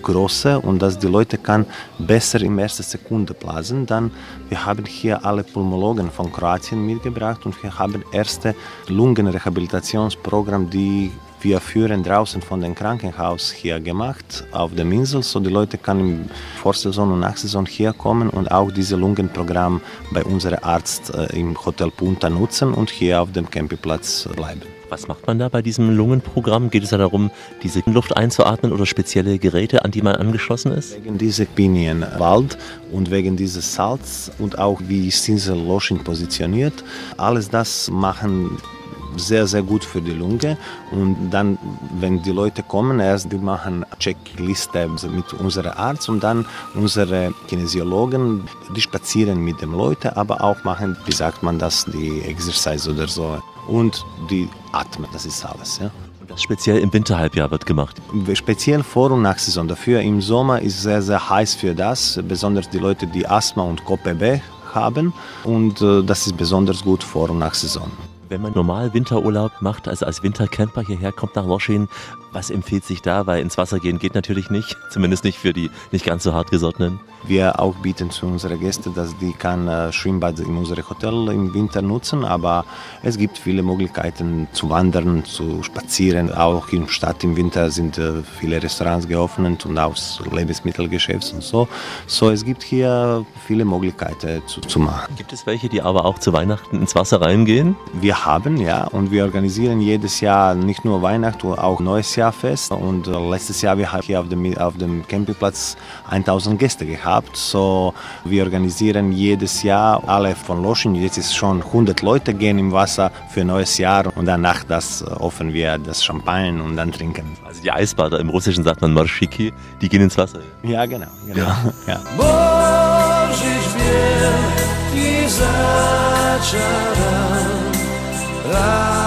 größer und dass die Leute kann besser in erster Sekunde blasen. Dann wir haben hier alle Pulmologen von Kroatien mitgebracht und wir haben erste Lungenrehabilitationsprogramm, die wir führen draußen von dem Krankenhaus hier gemacht auf der Insel, so die Leute können im Vorsaison und Nachsaison hier kommen und auch dieses Lungenprogramm bei unserem Arzt äh, im Hotel Punta nutzen und hier auf dem Campingplatz bleiben. Was macht man da bei diesem Lungenprogramm? Geht es da darum, diese Luft einzuatmen oder spezielle Geräte, an die man angeschlossen ist? Wegen dieser Pinienwald und wegen dieses Salz und auch wie ist diese Loschin positioniert, alles das machen sehr, sehr gut für die Lunge. Und dann, wenn die Leute kommen, erst die machen Checkliste mit unserem Arzt und dann unsere Kinesiologen, die spazieren mit den Leuten, aber auch machen, wie sagt man das, die Exercise oder so. Und die atmen, das ist alles. Ja. Das speziell im Winterhalbjahr wird gemacht. Speziell vor und nach Saison. Dafür im Sommer ist sehr, sehr heiß für das, besonders die Leute, die Asthma und KPB haben. Und äh, das ist besonders gut vor und nach Saison. Wenn man normal Winterurlaub macht, also als Wintercamper hierher kommt nach Loschin, was empfiehlt sich da? Weil ins Wasser gehen geht natürlich nicht, zumindest nicht für die nicht ganz so hartgesottenen. Wir auch bieten zu unseren Gästen, dass die kann äh, Schwimmbad in unserem Hotel im Winter nutzen, aber es gibt viele Möglichkeiten zu wandern, zu spazieren. Auch in der Stadt im Winter sind äh, viele Restaurants geöffnet und auch Lebensmittelgeschäfte und so. So es gibt hier viele Möglichkeiten zu, zu machen. Gibt es welche, die aber auch zu Weihnachten ins Wasser reingehen? Wir haben, ja. Und wir organisieren jedes Jahr nicht nur Weihnachten, auch Neues Jahr fest. Und äh, letztes Jahr wir haben hier auf dem, auf dem Campingplatz 1000 Gäste gehabt. So, wir organisieren jedes Jahr alle von Loschen. Jetzt ist schon 100 Leute gehen im Wasser für Neues Jahr und danach das äh, offen wir das Champagner und dann trinken. Also die Eisbader, im Russischen sagt man Marschiki, die gehen ins Wasser. Ja, genau. genau. Ja. Bijel i začaran love.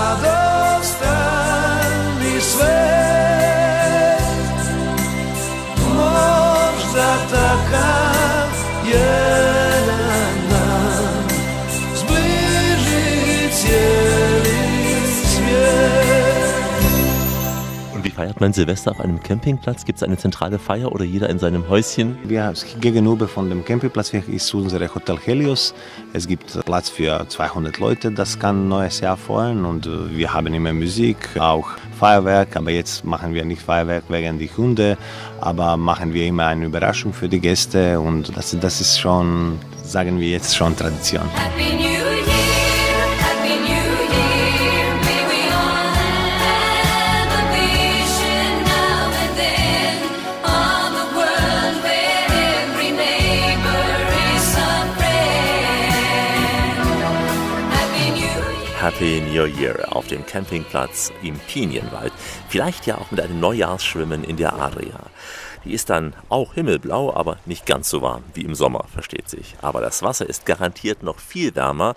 Feiert man Silvester auf einem Campingplatz? Gibt es eine zentrale Feier oder jeder in seinem Häuschen? Wir gegenüber von dem Campingplatz ist unser Hotel Helios. Es gibt Platz für 200 Leute, das kann neues Jahr feiern und äh, wir haben immer Musik, auch Feuerwerk, aber jetzt machen wir nicht Feuerwerk wegen die Hunde, aber machen wir immer eine Überraschung für die Gäste und das, das ist schon, sagen wir jetzt schon Tradition. Happy New Year auf dem Campingplatz im Pinienwald. Vielleicht ja auch mit einem Neujahrsschwimmen in der Adria. Die ist dann auch himmelblau, aber nicht ganz so warm wie im Sommer, versteht sich. Aber das Wasser ist garantiert noch viel wärmer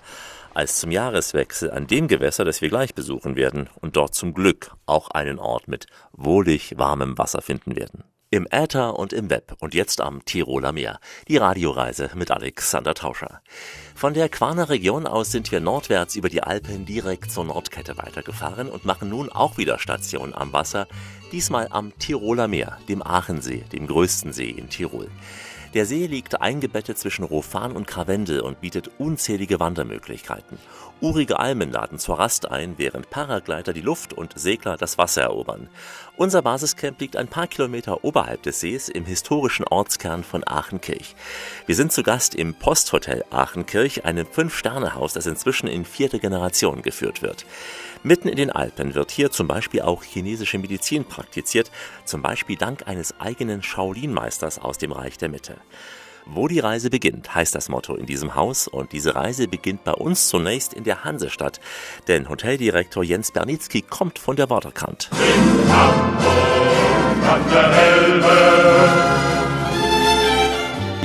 als zum Jahreswechsel an dem Gewässer, das wir gleich besuchen werden und dort zum Glück auch einen Ort mit wohlig warmem Wasser finden werden. Im Äther und im Web und jetzt am Tiroler Meer. Die Radioreise mit Alexander Tauscher. Von der Quarner Region aus sind wir nordwärts über die Alpen direkt zur Nordkette weitergefahren und machen nun auch wieder Station am Wasser, diesmal am Tiroler Meer, dem Aachensee, dem größten See in Tirol. Der See liegt eingebettet zwischen Rofan und Krawendel und bietet unzählige Wandermöglichkeiten. Urige Almen laden zur Rast ein, während Paragleiter die Luft und Segler das Wasser erobern. Unser Basiscamp liegt ein paar Kilometer oberhalb des Sees im historischen Ortskern von Aachenkirch. Wir sind zu Gast im Posthotel Aachenkirch, einem Fünf-Sterne-Haus, das inzwischen in vierte Generation geführt wird. Mitten in den Alpen wird hier zum Beispiel auch chinesische Medizin praktiziert, zum Beispiel dank eines eigenen Shaolin-Meisters aus dem Reich der Mitte. Wo die Reise beginnt, heißt das Motto in diesem Haus und diese Reise beginnt bei uns zunächst in der Hansestadt, denn Hoteldirektor Jens Bernitzky kommt von der Waterkant.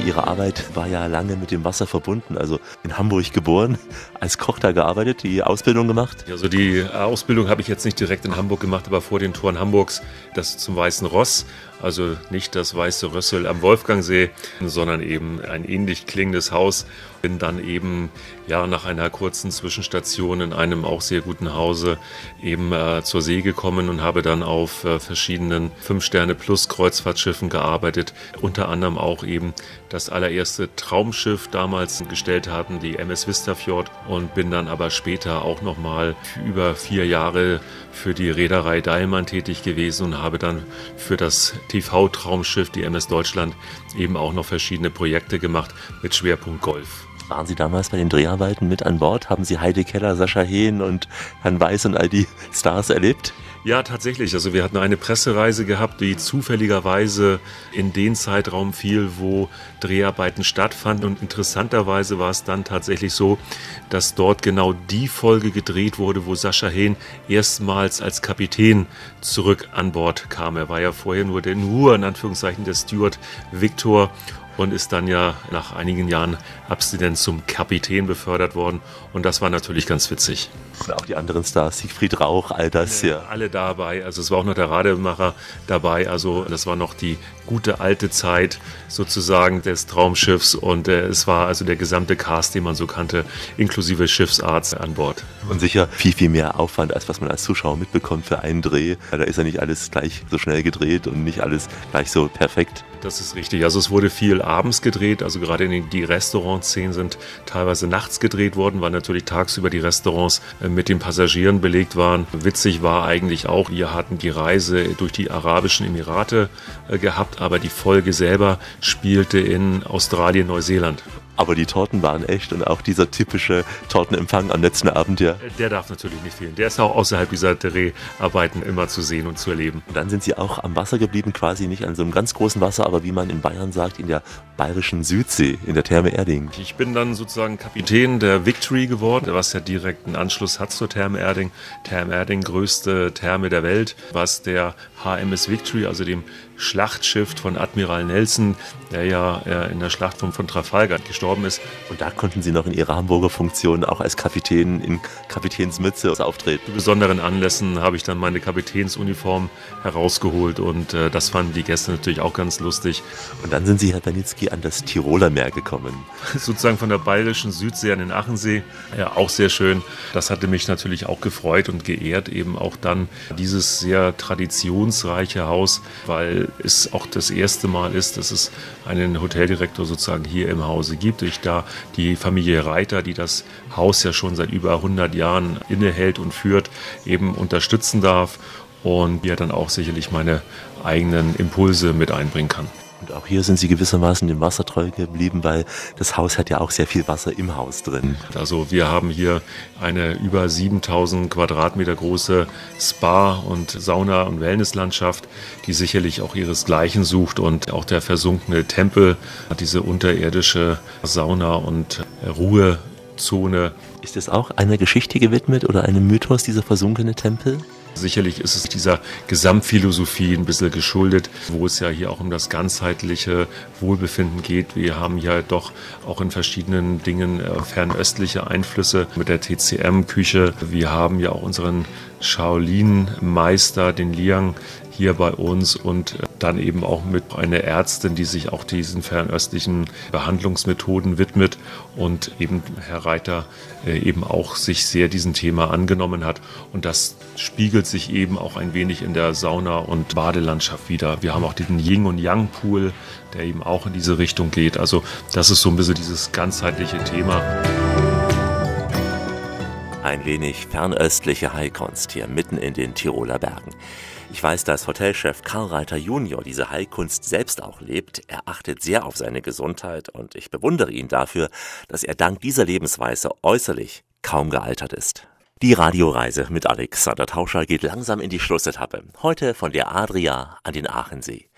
Ihre Arbeit war ja lange mit dem Wasser verbunden, also in Hamburg geboren, als Koch da gearbeitet, die Ausbildung gemacht. Also die Ausbildung habe ich jetzt nicht direkt in Hamburg gemacht, aber vor den Toren Hamburgs, das zum Weißen Ross. Also nicht das Weiße Rössel am Wolfgangsee, sondern eben ein ähnlich klingendes Haus. Bin dann eben ja nach einer kurzen Zwischenstation in einem auch sehr guten Hause eben äh, zur See gekommen und habe dann auf äh, verschiedenen Fünf-Sterne-Plus-Kreuzfahrtschiffen gearbeitet. Unter anderem auch eben das allererste Traumschiff damals gestellt hatten, die MS Vistafjord und bin dann aber später auch nochmal über vier Jahre für die Reederei Deilmann tätig gewesen und habe dann für das TV-Traumschiff, die MS Deutschland, eben auch noch verschiedene Projekte gemacht mit Schwerpunkt Golf. Waren Sie damals bei den Dreharbeiten mit an Bord? Haben Sie Heide Keller, Sascha Hehn und Herrn Weiß und all die Stars erlebt? Ja, tatsächlich. Also wir hatten eine Pressereise gehabt, die zufälligerweise in den Zeitraum fiel, wo Dreharbeiten stattfanden. Und interessanterweise war es dann tatsächlich so, dass dort genau die Folge gedreht wurde, wo Sascha Hehn erstmals als Kapitän zurück an Bord kam. Er war ja vorher nur der, nur in Anführungszeichen der Steward Victor und ist dann ja nach einigen Jahren Abstinenz zum Kapitän befördert worden. Und das war natürlich ganz witzig. Und auch die anderen Stars, Siegfried Rauch, all das hier. Alle dabei. Also es war auch noch der Rademacher dabei. Also das war noch die gute alte Zeit sozusagen des Traumschiffs. Und äh, es war also der gesamte Cast, den man so kannte, inklusive Schiffsarzt an Bord. Und sicher viel, viel mehr Aufwand, als was man als Zuschauer mitbekommt für einen Dreh. Da ist ja nicht alles gleich so schnell gedreht und nicht alles gleich so perfekt. Das ist richtig. Also es wurde viel abends gedreht. Also gerade den, die Restaurantszenen sind teilweise nachts gedreht worden, weil natürlich tagsüber die Restaurants äh, mit den Passagieren belegt waren. Witzig war eigentlich auch, wir hatten die Reise durch die Arabischen Emirate äh, gehabt, aber die Folge selber spielte in Australien, Neuseeland. Aber die Torten waren echt und auch dieser typische Tortenempfang am letzten Abend, ja. Der darf natürlich nicht fehlen. Der ist auch außerhalb dieser Dreharbeiten immer zu sehen und zu erleben. Und dann sind Sie auch am Wasser geblieben, quasi nicht an so einem ganz großen Wasser, aber wie man in Bayern sagt, in der bayerischen Südsee, in der Therme Erding. Ich bin dann sozusagen Kapitän der Victory geworden, was ja direkt einen Anschluss hat zur Therme Erding. Therme Erding, größte Therme der Welt, was der HMS Victory, also dem Schlachtschiff von Admiral Nelson, der ja äh, in der Schlacht von, von Trafalgar gestorben ist. Und da konnten Sie noch in Ihrer Hamburger Funktion auch als Kapitän in Kapitänsmütze auftreten. Zu besonderen Anlässen habe ich dann meine Kapitänsuniform herausgeholt und äh, das fanden die Gäste natürlich auch ganz lustig. Und dann sind Sie, Herr Banitzky, an das Tiroler Meer gekommen. Sozusagen von der bayerischen Südsee an den Achensee, ja auch sehr schön. Das hatte mich natürlich auch gefreut und geehrt, eben auch dann dieses sehr traditionsreiche Haus, weil es auch das erste Mal ist, dass es einen Hoteldirektor sozusagen hier im Hause gibt. Ich da die Familie Reiter, die das Haus ja schon seit über 100 Jahren innehält und führt, eben unterstützen darf und mir dann auch sicherlich meine eigenen Impulse mit einbringen kann. Und auch hier sind Sie gewissermaßen dem Wasser treu geblieben, weil das Haus hat ja auch sehr viel Wasser im Haus drin. Also wir haben hier eine über 7000 Quadratmeter große Spa- und Sauna- und Wellnesslandschaft, die sicherlich auch ihresgleichen sucht und auch der versunkene Tempel hat diese unterirdische Sauna- und Ruhezone. Ist es auch einer Geschichte gewidmet oder einem Mythos, dieser versunkene Tempel? Sicherlich ist es dieser Gesamtphilosophie ein bisschen geschuldet, wo es ja hier auch um das ganzheitliche Wohlbefinden geht. Wir haben ja doch auch in verschiedenen Dingen äh, fernöstliche Einflüsse mit der TCM-Küche. Wir haben ja auch unseren Shaolin-Meister, den Liang, hier bei uns und äh, dann eben auch mit einer Ärztin, die sich auch diesen fernöstlichen Behandlungsmethoden widmet und eben Herr Reiter äh, eben auch sich sehr diesem Thema angenommen hat und das spiegelt sich eben auch ein wenig in der Sauna- und Badelandschaft wieder. Wir haben auch diesen Yin- und Yang-Pool, der eben auch in diese Richtung geht. Also das ist so ein bisschen dieses ganzheitliche Thema. Ein wenig fernöstliche Heilkunst hier mitten in den Tiroler Bergen. Ich weiß, dass Hotelchef Karl Reiter Junior diese Heilkunst selbst auch lebt. Er achtet sehr auf seine Gesundheit und ich bewundere ihn dafür, dass er dank dieser Lebensweise äußerlich kaum gealtert ist. Die Radioreise mit Alexander Tauscher geht langsam in die Schlussetappe. Heute von der Adria an den Aachensee.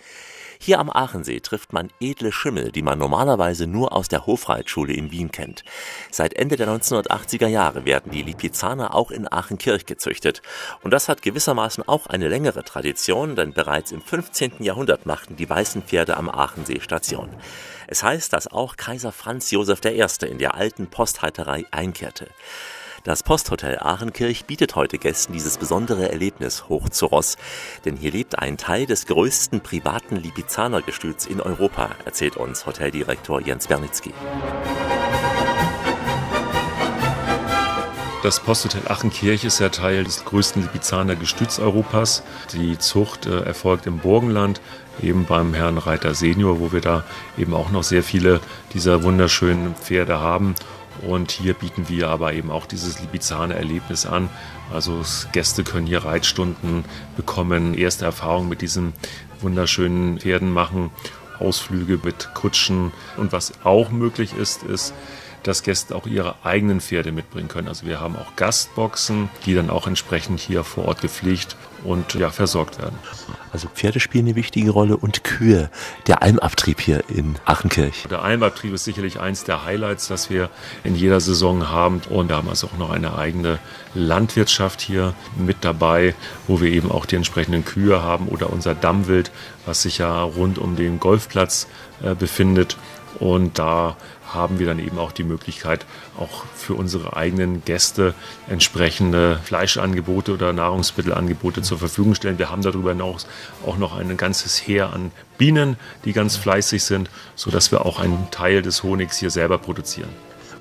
Hier am Aachensee trifft man edle Schimmel, die man normalerweise nur aus der Hofreitschule in Wien kennt. Seit Ende der 1980er Jahre werden die Lipizzaner auch in Aachenkirch gezüchtet. Und das hat gewissermaßen auch eine längere Tradition, denn bereits im 15. Jahrhundert machten die weißen Pferde am Aachensee Station. Es heißt, dass auch Kaiser Franz Josef I. in der alten Posthalterei einkehrte. Das Posthotel Aachenkirch bietet heute Gästen dieses besondere Erlebnis hoch zu Ross, denn hier lebt ein Teil des größten privaten Lipizzanergestüts in Europa, erzählt uns Hoteldirektor Jens Bernitzky. Das Posthotel Achenkirch ist ja Teil des größten Lipizzaner Gestüts Europas. Die Zucht äh, erfolgt im Burgenland, eben beim Herrn Reiter Senior, wo wir da eben auch noch sehr viele dieser wunderschönen Pferde haben. Und hier bieten wir aber eben auch dieses Lipizzaner Erlebnis an. Also Gäste können hier Reitstunden bekommen, erste Erfahrungen mit diesen wunderschönen Pferden machen, Ausflüge mit Kutschen. Und was auch möglich ist, ist, dass Gäste auch ihre eigenen Pferde mitbringen können. Also wir haben auch Gastboxen, die dann auch entsprechend hier vor Ort gepflegt und ja, versorgt werden. Also Pferde spielen eine wichtige Rolle und Kühe. Der Almabtrieb hier in Aachenkirch. Der Almabtrieb ist sicherlich eins der Highlights, das wir in jeder Saison haben. Und wir haben also auch noch eine eigene Landwirtschaft hier mit dabei, wo wir eben auch die entsprechenden Kühe haben oder unser Dammwild, was sich ja rund um den Golfplatz äh, befindet. Und da haben wir dann eben auch die Möglichkeit, auch für unsere eigenen Gäste entsprechende Fleischangebote oder Nahrungsmittelangebote zur Verfügung stellen. Wir haben darüber hinaus auch noch ein ganzes Heer an Bienen, die ganz fleißig sind, sodass wir auch einen Teil des Honigs hier selber produzieren.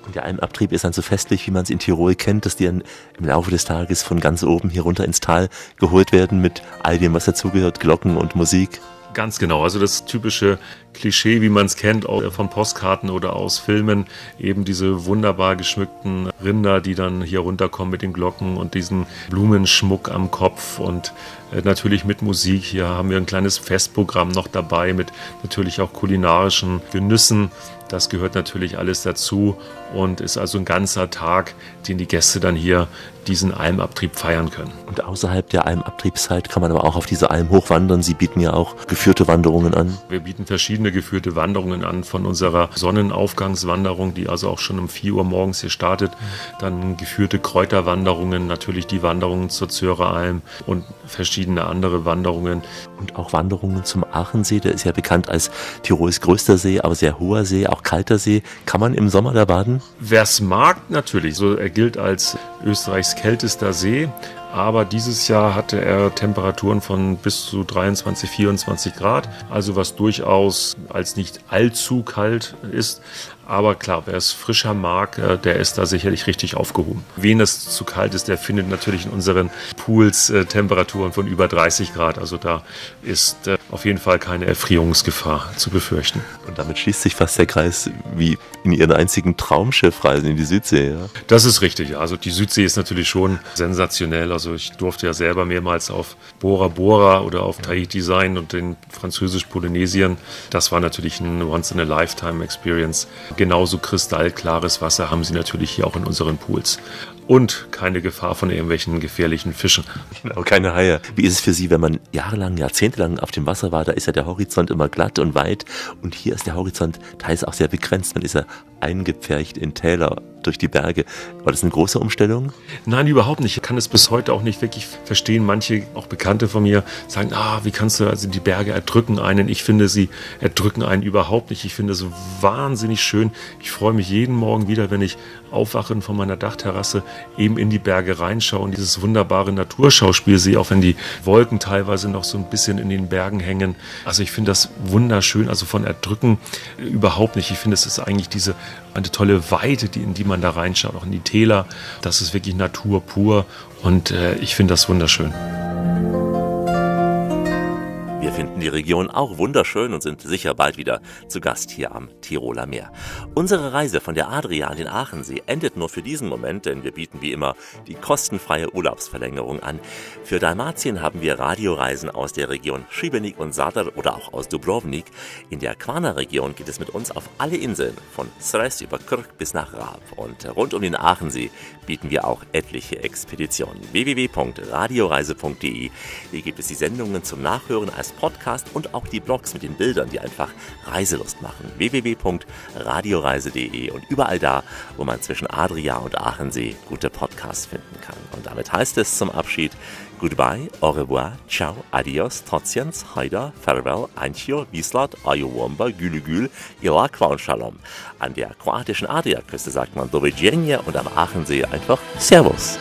Und der Almabtrieb ist dann so festlich, wie man es in Tirol kennt, dass die dann im Laufe des Tages von ganz oben hier runter ins Tal geholt werden mit all dem, was dazugehört, Glocken und Musik. Ganz genau, also das typische Klischee, wie man es kennt auch von Postkarten oder aus Filmen, eben diese wunderbar geschmückten Rinder, die dann hier runterkommen mit den Glocken und diesen Blumenschmuck am Kopf und äh, natürlich mit Musik. Hier haben wir ein kleines Festprogramm noch dabei mit natürlich auch kulinarischen Genüssen. Das gehört natürlich alles dazu und ist also ein ganzer Tag, den die Gäste dann hier diesen Almabtrieb feiern können. Und außerhalb der Almabtriebszeit kann man aber auch auf diese Alm hochwandern. Sie bieten ja auch geführte Wanderungen an. Wir bieten verschiedene geführte Wanderungen an, von unserer Sonnenaufgangswanderung, die also auch schon um 4 Uhr morgens hier startet, dann geführte Kräuterwanderungen, natürlich die Wanderungen zur Zöreralm und verschiedene andere Wanderungen. Und auch Wanderungen zum Aachensee, der ist ja bekannt als Tirols größter See, aber sehr hoher See, auch kalter See. Kann man im Sommer da baden? Wer es mag, natürlich. So, er gilt als Österreichs kältester See. Aber dieses Jahr hatte er Temperaturen von bis zu 23, 24 Grad. Also was durchaus als nicht allzu kalt ist. Aber klar, wer es frischer mag, äh, der ist da sicherlich richtig aufgehoben. Wen es zu kalt ist, der findet natürlich in unseren Pools äh, Temperaturen von über 30 Grad. Also da ist äh, auf jeden Fall keine Erfrierungsgefahr zu befürchten. Und damit schließt sich fast der Kreis wie in Ihren einzigen Traumschiffreisen in die Südsee. Ja? Das ist richtig. Also die Südsee ist natürlich schon sensationell. Also ich durfte ja selber mehrmals auf Bora Bora oder auf Tahiti sein und in Französisch-Polynesien. Das war natürlich ein Once-in-a-Lifetime-Experience. Genauso kristallklares Wasser haben sie natürlich hier auch in unseren Pools. Und keine Gefahr von irgendwelchen gefährlichen Fischen. Genau, keine Haie. Wie ist es für Sie, wenn man jahrelang, jahrzehntelang auf dem Wasser war? Da ist ja der Horizont immer glatt und weit. Und hier ist der Horizont teils auch sehr begrenzt. Man ist ja eingepfercht in Täler durch die Berge. War das eine große Umstellung? Nein, überhaupt nicht. Ich kann es bis heute auch nicht wirklich verstehen. Manche, auch Bekannte von mir, sagen, ah, wie kannst du, also die Berge erdrücken einen. Ich finde, sie erdrücken einen überhaupt nicht. Ich finde es wahnsinnig schön. Ich freue mich jeden Morgen wieder, wenn ich aufwache und von meiner Dachterrasse eben in die Berge reinschaue und dieses wunderbare Naturschauspiel sehe, auch wenn die Wolken teilweise noch so ein bisschen in den Bergen hängen. Also ich finde das wunderschön. Also von erdrücken überhaupt nicht. Ich finde, es ist eigentlich diese eine tolle Weite, die, in die man da reinschaut, auch in die Täler. Das ist wirklich Natur pur und äh, ich finde das wunderschön. Die Region auch wunderschön und sind sicher bald wieder zu Gast hier am Tiroler Meer. Unsere Reise von der Adria an den Aachensee endet nur für diesen Moment, denn wir bieten wie immer die kostenfreie Urlaubsverlängerung an. Für Dalmatien haben wir Radioreisen aus der Region Šibenik und Zadar oder auch aus Dubrovnik. In der Quana-Region geht es mit uns auf alle Inseln, von Sres über Krk bis nach Raab. Und rund um den Aachensee bieten wir auch etliche Expeditionen. www.radioreise.de Hier gibt es die Sendungen zum Nachhören als Podcast und auch die Blogs mit den Bildern, die einfach Reiselust machen. www.radioreise.de und überall da, wo man zwischen Adria und Aachensee gute Podcasts finden kann. Und damit heißt es zum Abschied Goodbye, au revoir, ciao, adios, trotziens, haida, farewell, anchio, wislat, ayowomba, gülügül, ilakwa und shalom. An der kroatischen Adriaküste sagt man doviđenja und am Aachensee einfach Servus.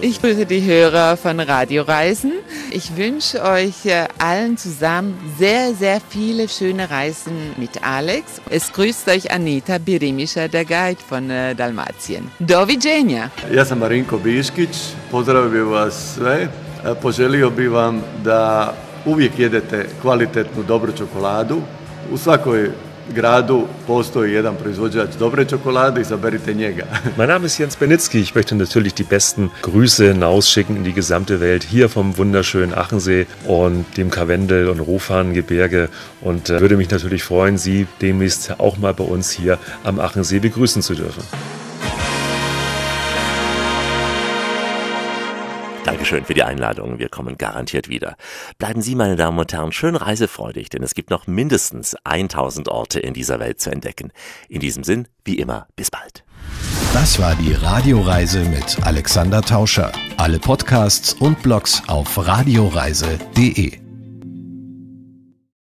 Ich grüße die Hörer von Radioreisen. Ich wünsche euch äh, allen zusammen sehr, sehr viele schöne Reisen mit Alex. Es grüßt euch Anita Birimischer, der Guide von äh, Dalmatien. Doviđenja! Ja sam Marinko Biškić, pozdravio vas sve. E, Poželio bih vam da uvijek jedete kvalitetnu dobru čokoladu. U svakoj gradu postoji jedan proizvođač dobre čokolade, izaberite njega. Mein Name ist Jens Benitzky. Ich möchte natürlich die besten Grüße hinausschicken in die gesamte Welt, hier vom wunderschönen Achensee und dem Karwendel- und Rofan-Gebirge und äh, würde mich natürlich freuen, Sie demnächst auch mal bei uns hier am Achensee begrüßen zu dürfen. Dankeschön für die Einladung. Wir kommen garantiert wieder. Bleiben Sie, meine Damen und Herren, schön reisefreudig, denn es gibt noch mindestens 1000 Orte in dieser Welt zu entdecken. In diesem Sinn, wie immer, bis bald. Das war die Radioreise mit Alexander Tauscher. Alle Podcasts und Blogs auf radioreise.de.